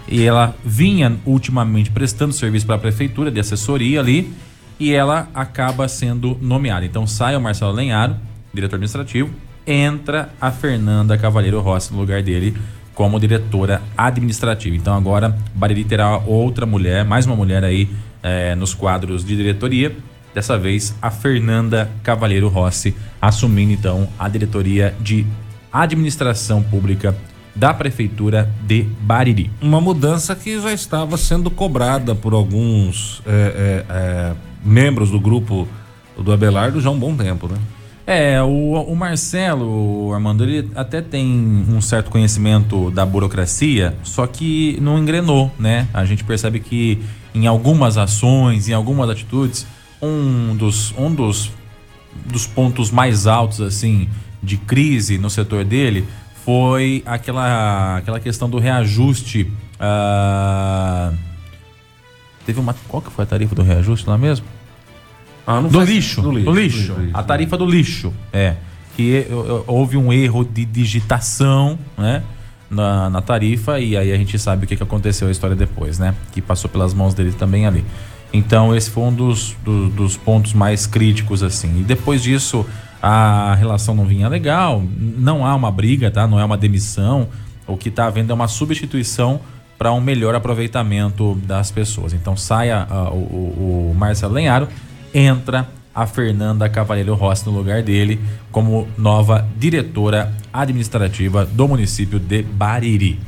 E ela vinha ultimamente prestando serviço para a prefeitura de assessoria ali e ela acaba sendo nomeada. Então sai o Marcelo Lenharo, diretor administrativo, entra a Fernanda Cavalheiro Rossi no lugar dele como diretora administrativa. Então agora Bariri terá outra mulher, mais uma mulher aí eh, nos quadros de diretoria. Dessa vez a Fernanda Cavalheiro Rossi assumindo então a diretoria de administração pública da prefeitura de Bariri.
Uma mudança que já estava sendo cobrada por alguns é, é, é, membros do grupo do Abelardo já há um bom tempo, né?
É, o, o Marcelo, Armando, ele até tem um certo conhecimento da burocracia, só que não engrenou, né? A gente percebe que em algumas ações, em algumas atitudes, um dos, um dos, dos pontos mais altos, assim, de crise no setor dele foi aquela, aquela questão do reajuste. ah, teve uma. Qual que foi a tarifa do reajuste lá mesmo?
Ah, não
do,
faz-
lixo, do lixo, A tarifa do lixo. É. Que houve um erro de digitação, né? Na, na tarifa, e aí a gente sabe o que, que aconteceu a história depois, né? Que passou pelas mãos dele também ali. Então, esse foi um dos, do- dos pontos mais críticos, assim. E depois disso, a relação não vinha legal, não há uma briga, tá? Não é uma demissão. O que está havendo é uma substituição para um melhor aproveitamento das pessoas. Então, saia ah, o, o- o Marcelo Lenharo, entra a Fernanda Cavalheiro Rossi no lugar dele como nova diretora administrativa do município de Bariri.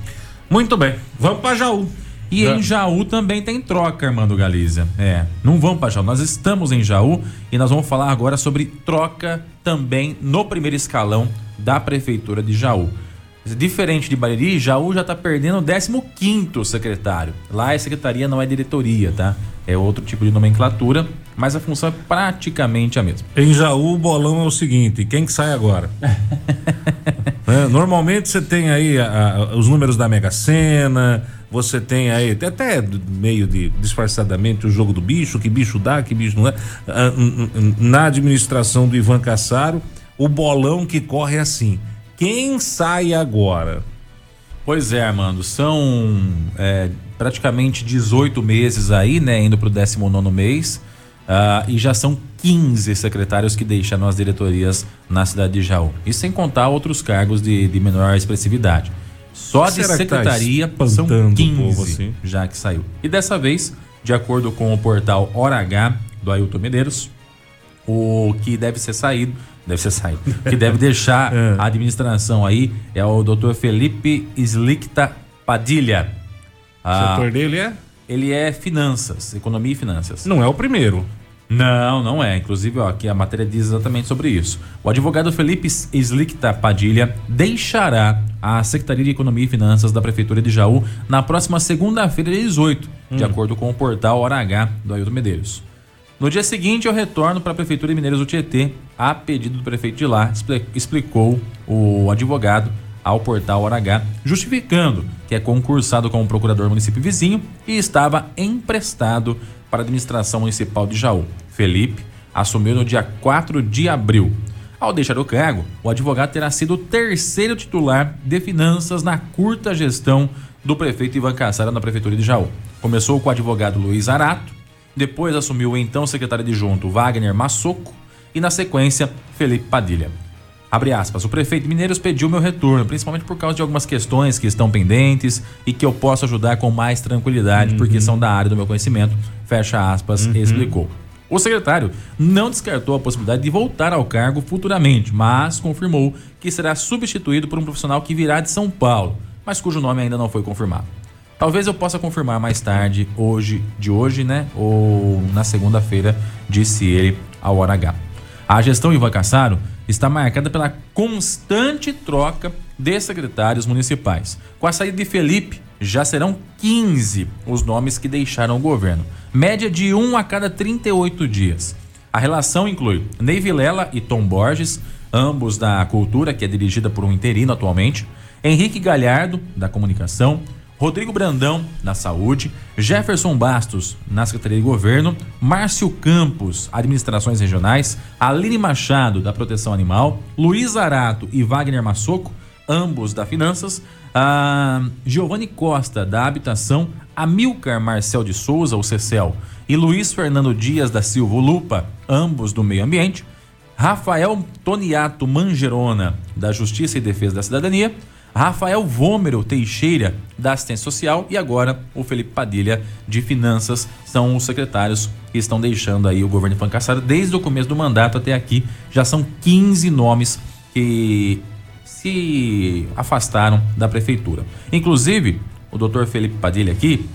Muito bem, vamos para Jaú.
E em Jaú também tem troca, Armando Galizia. É, não vamos para Jaú. Nós estamos em Jaú e nós vamos falar agora sobre troca também no primeiro escalão da prefeitura de Jaú. Diferente de Bariri, Jaú já está perdendo o 15º secretário. Lá a secretaria não é diretoria, tá? É outro tipo de nomenclatura, mas a função é praticamente a mesma.
Em Jaú, o bolão é o seguinte: quem que sai agora? Né? Normalmente você tem aí a- a- os números da Mega Sena, você tem aí até- meio de disfarçadamente o jogo do bicho, que bicho dá, que bicho não dá. Ah, n- n- Na administração do Ivan Cassaro, o bolão que corre é assim: quem sai agora?
Pois é, Armando, são é, praticamente 18 meses aí, né, indo pro 19 mês, ah, e já são 15 secretários que deixaram as diretorias na cidade de Jaú. E sem contar outros cargos de, de menor expressividade. Só de
tá
secretaria são
espantando o
15
povo assim?
já que saiu. E dessa vez, de acordo com o portal Hora H do Ailton Medeiros, o que deve ser saído, deve ser saído, que deve deixar
É.
a administração aí é o Dr. Felipe Slicta Padilha.
O
Ah,
setor dele é?
ele é finanças, economia e finanças.
Não é o primeiro.
Não, não é. Inclusive, ó, aqui a matéria diz exatamente sobre isso. O advogado Felipe Slicta Padilha deixará a Secretaria de Economia e Finanças da Prefeitura de Jaú na próxima segunda-feira, dia 18, de acordo com o portal Hora H do Ailton Medeiros. No dia seguinte, eu retorno para a Prefeitura de Mineiros do Tietê, a pedido do prefeito de lá, expli- explicou o advogado ao portal Hora H, justificando que é concursado como procurador município vizinho e estava emprestado para a administração municipal de Jaú. Felipe assumiu no dia 4 de abril. Ao deixar o cargo, o advogado terá sido o terceiro titular de finanças na curta gestão do prefeito Ivan Cassara na prefeitura de Jaú. Começou com o advogado Luiz Arato, depois assumiu o então secretário adjunto Wagner Massoco e, na sequência, Felipe Padilha. Abre aspas, o prefeito Mineiros pediu meu retorno, principalmente por causa de algumas questões que estão pendentes e que eu posso ajudar com mais tranquilidade, porque são da área do meu conhecimento. Fecha aspas, explicou. O secretário não descartou a possibilidade de voltar ao cargo futuramente, mas confirmou que será substituído por um profissional que virá de São Paulo, mas cujo nome ainda não foi confirmado. Talvez eu possa confirmar mais tarde, hoje, de hoje, né? Ou na segunda-feira, disse ele ao Hora H. A gestão Ivan Cassaro está marcada pela constante troca de secretários municipais. Com a saída de Felipe, já serão 15 os nomes que deixaram o governo, média de um a cada 38 dias. A relação inclui Ney Vilela e Tom Borges, ambos da Cultura, que é dirigida por um interino atualmente, Henrique Galhardo, da Comunicação, Rodrigo Brandão, na Saúde, Jefferson Bastos, na Secretaria de Governo, Márcio Campos, Administrações Regionais, Aline Machado, da Proteção Animal, Luiz Arato e Wagner Massoco, ambos da Finanças, a Giovanni Costa, da Habitação, Amilcar Marcel de Souza, o CECEL, e Luiz Fernando Dias da Silva Lupa, ambos do Meio Ambiente, Rafael Toniato Mangerona, da Justiça e Defesa da Cidadania, Rafael Vômero Teixeira, da Assistência Social, e agora o Felipe Padilha, de Finanças, são os secretários que estão deixando aí o governo de Pancassaro desde o começo do mandato até aqui. Já são 15 nomes que se afastaram da prefeitura. Inclusive, o doutor Felipe Padilha aqui,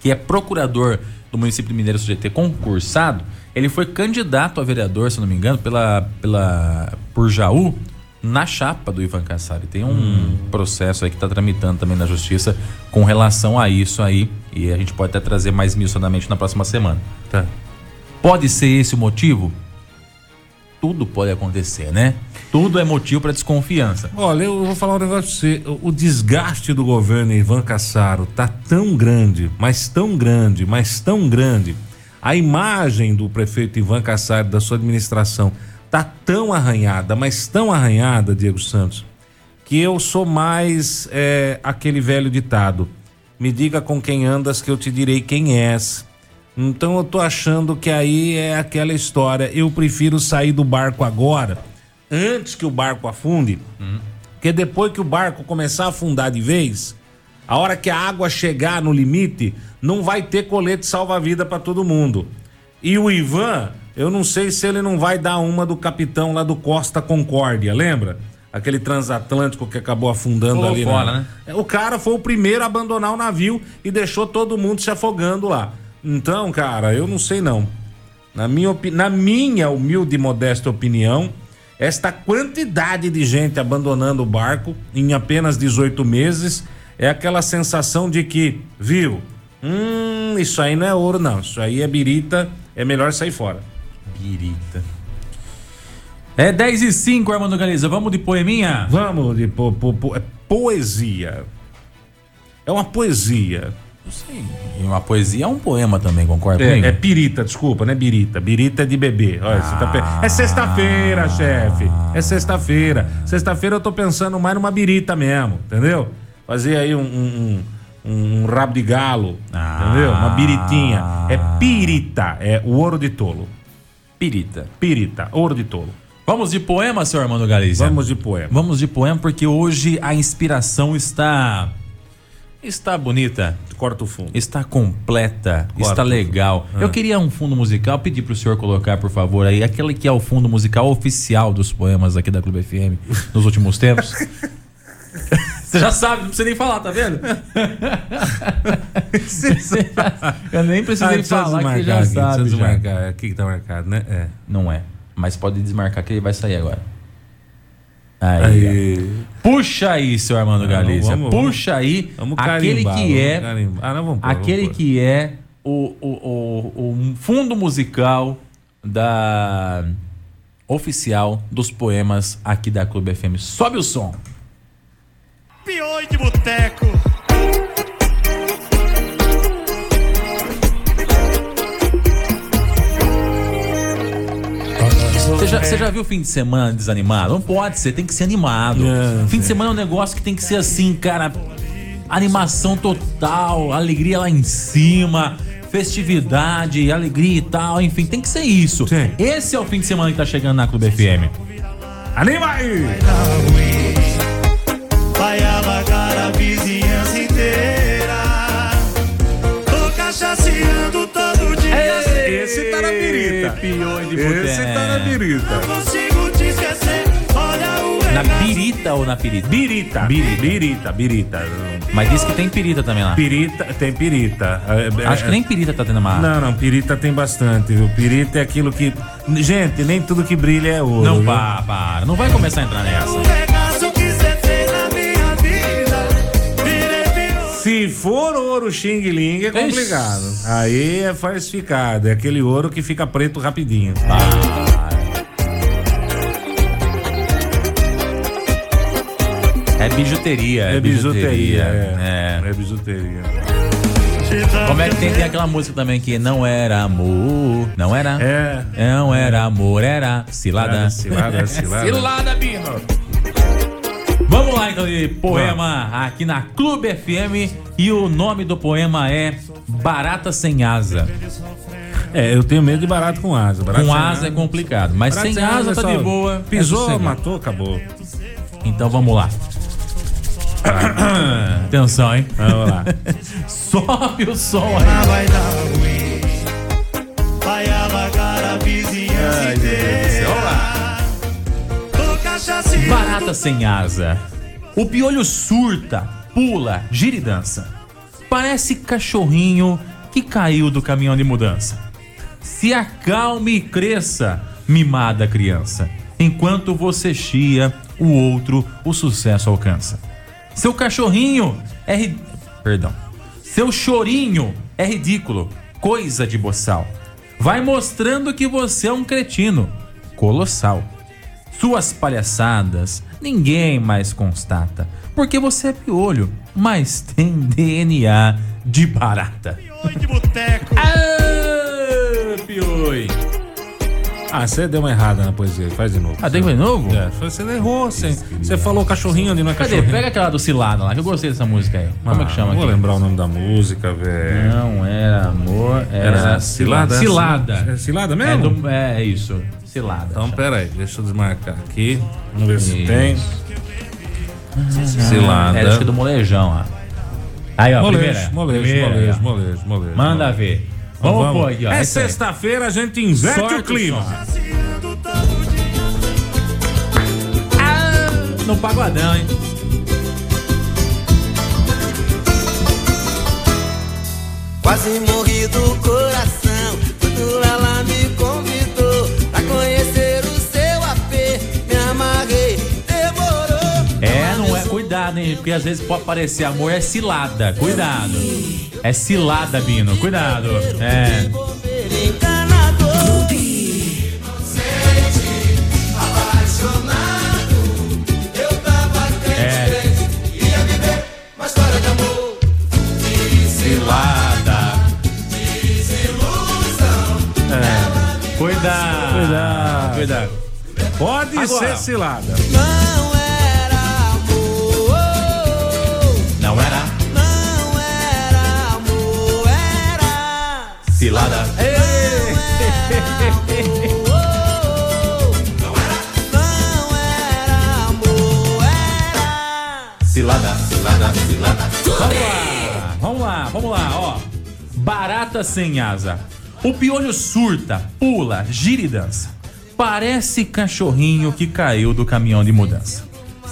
que é procurador do município de Mineiro GT concursado, ele foi candidato a vereador, se não me engano, pela, pela, por Jaú, na chapa do Ivan Cassari. Tem um
Hum.
processo aí que está tramitando também na justiça com relação a isso aí. E a gente pode até trazer mais minuciosamente na próxima semana.
Tá.
Pode ser esse o motivo? Tudo pode acontecer, né? Tudo é motivo para desconfiança.
Olha, eu vou falar um negócio pra você. O o desgaste do governo Ivan Cassaro tá tão grande, mas tão grande, mas tão grande. A imagem do prefeito Ivan Cassaro, da sua administração, tá tão arranhada, mas tão arranhada, Diego Santos, que eu sou mais é, aquele velho ditado. Me diga com quem andas que eu te direi quem és. Então eu tô achando que aí é aquela história. Eu prefiro sair do barco agora, antes que o barco afunde, porque depois que o barco começar a afundar de vez, a hora que a água chegar no limite, não vai ter colete salva-vida para todo mundo. E o Ivan, eu não sei se ele não vai dar uma do capitão lá do Costa Concórdia, lembra? Aquele transatlântico que acabou afundando
Pulou
ali.
fora, né?
É, O cara foi o primeiro a abandonar o navio e deixou todo mundo se afogando lá. Então, cara, eu não sei não. Na minha, opi- na minha humilde e modesta opinião, esta quantidade de gente abandonando o barco em apenas 18 meses é aquela sensação de que, viu? Hum, isso aí não é ouro, não. Isso aí é birita, é melhor sair fora.
É 10 e 5, Armando Galiza. Vamos de poeminha?
Vamos de po, po- po- é poesia. É uma poesia.
Sim. E uma poesia é um poema também, concorda comigo?
É, é pirita, desculpa, né? Birita. Birita é de bebê. Olha, você tá pe- É sexta-feira, chefe. É sexta-feira. Sexta-feira eu tô pensando mais numa birita mesmo, entendeu? Fazer aí um, um, um- um rabo de galo,
Ah.
entendeu? Uma biritinha. É pirita, é o ouro de tolo.
Pirita.
Pirita, ouro de tolo.
Vamos de poema, senhor Armando Galiza?
Vamos de poema.
Vamos de poema porque hoje a inspiração está. Está bonita.
Corta o fundo.
Está completa,
Corta.
está legal.
Ah.
Eu queria um fundo musical, pedir pro senhor colocar, por favor, aí, aquele que é o fundo musical oficial dos poemas aqui da Clube FM nos últimos tempos. Você já sabe, não precisa nem falar, tá vendo? Eu nem precisei
Ah,
falar que você
desmarcar
já
aqui,
sabe.
Precisa
já.
desmarcar. Aqui que tá marcado, né? É.
Não é. Mas pode desmarcar que ele vai sair agora. Aí.
Aí.
Puxa aí, seu Armando
vamos-
Puxa aí
Vamos
aquele que é.
Ah, não, vamos pôr,
aquele
vamos
que é o, o, o, o fundo musical da oficial dos poemas aqui da Clube FM. Sobe o som. Já, você já viu fim de semana desanimado? Não pode ser, tem que ser animado.
É,
fim de semana é um negócio que tem que ser assim, cara. Animação total, alegria lá em cima, festividade, alegria e tal, enfim, tem que ser isso.
Sim.
Esse é o fim de semana que tá chegando na Clube FM.
Anima aí!
Vai alagar a vizinhança inteira. Tô dia.
Esse tá na birita. Esse
é.
tá na birita.
Consigo te esquecer. Olha o
Na birita ou na pirita?
Birita.
Birita.
Birita, birita.
Mas diz que tem pirita também lá.
Pirita, tem pirita. É, é,
Acho que nem pirita tá tendo mais.
Não, não, pirita tem bastante. O pirita é aquilo que. Gente, nem tudo que brilha é ouro.
Não,
viu?
para, para. Não vai começar a entrar nessa.
Se for ouro xing ling é complicado. Aí é falsificado. É aquele ouro que fica preto rapidinho.
É bijuteria.
É bijuteria.
É.
É, é bijuteria.
Como é que tem, tem aquela música também que não era amor? Não era?
É.
Não era amor, era cilada.
Cilada, cilada.
cilada, Bino. Vamos lá então de poema aqui na Clube FM e o nome do poema é Barata sem asa.
É, eu tenho medo de barato com asa. Barato
Com
sem
asa é complicado, mas
Barato
sem asa
é
tá de boa. é
Pisou,
sossegado.
matou, acabou.
Então vamos lá. Atenção, hein?
Vamos lá.
Sobe o som aí.
Ah, vai dar ruim. Vai alagar a vizinhança inteira. Ô cachaceiro.
Barata sem asa. O piolho surta, pula, gira e dança. Parece cachorrinho que caiu do caminhão de mudança. Se acalme e cresça, mimada criança. Enquanto você chia, o outro o sucesso alcança. Seu cachorrinho é ri... Perdão. Seu chorinho é ridículo, coisa de boçal. Vai mostrando que você é um cretino, colossal. Suas palhaçadas ninguém mais constata, porque você é piolho, mas tem DNA de barata.
Piolho de boteco.
Ah, pioi.
Ah, você deu uma errada na poesia. Faz de novo.
Ah, tem que fazer de novo?
É, você errou. Você, você falou cachorrinho onde não é
Cadê?
cachorrinho.
Pega aquela do Cilada lá, que eu gostei dessa música aí. Como é que
Ah,
chama
não Vou
aqui?
lembrar o nome da música, velho.
Não era amor, era,
Era cilada?
Cilada.
É cilada
É,
mesmo?
do- é, é isso. Cilada.
Então, pera aí. Deixa eu desmarcar aqui. Vamos ver se
Isso.
tem. Cilada.
É, acho que é do molejão, ó. Aí, ó,
Molejo,
primeira.
molejo,
primeira, aí,
molejo,
ó.
molejo, molejo.
Manda ver. Vamos, pôr aqui, ó.
É sexta-feira, a gente inverte
Sorte
o clima.
o
dia.
No pagodão, hein?
Quase morri do coração quando ela me
Cuidado, hein? Porque às vezes pode parecer amor, é cilada. Cuidado. É cilada, Bino. Cuidado. É. É.
crente, ia viver uma história de amor.
Cilada. É. Cuidado.
Cuidado.
Cuidado.
Pode
Agora.
ser cilada.
Não
cilada.
Era.
Cilada, cilada, cilada. Vamos lá, vamos lá, vamos lá, ó. Barata sem asa. O piolho surta, pula, gira e dança. Parece cachorrinho que caiu do caminhão de mudança.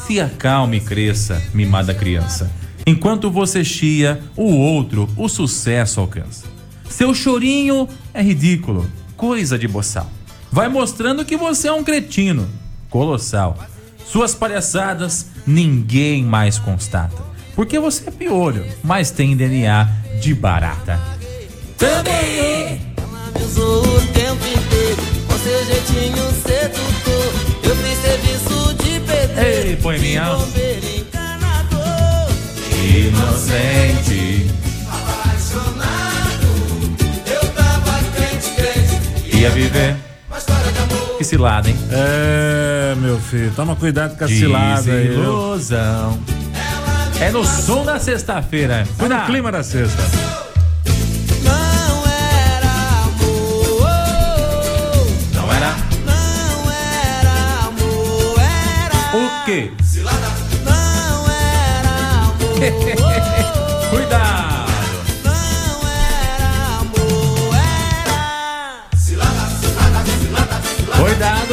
Se acalme e cresça, mimada criança. Enquanto você chia, o outro o sucesso alcança. Seu chorinho é ridículo, coisa de boçal. Vai mostrando que você é um cretino, colossal. Suas palhaçadas ninguém mais constata. Porque você é piolho, mas tem DNA de barata.
Ela me usou o tempo inteiro, com seu jeitinho sedutor. Eu fiz serviço de pedreiro,
Ei,
bombeiro encanador.
Inocente,
crente,
ia viver. Que cilada, hein?
É, meu filho. Toma cuidado com a cilada aí. viu?
Desilusão. É no som da sexta-feira.
Tá no
Cuidado.
clima da sexta.
Não era amor,
Não era
não era amor, era.
o quê?
Não era amor,
Cuidado.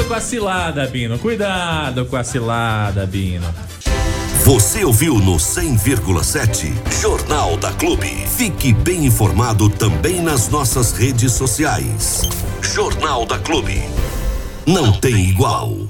Com a cilada, Bino. Cuidado com a cilada, Bino.
Você ouviu no 100,7 Jornal da Clube. Fique bem informado também nas nossas redes sociais. Jornal da Clube. Não tem igual.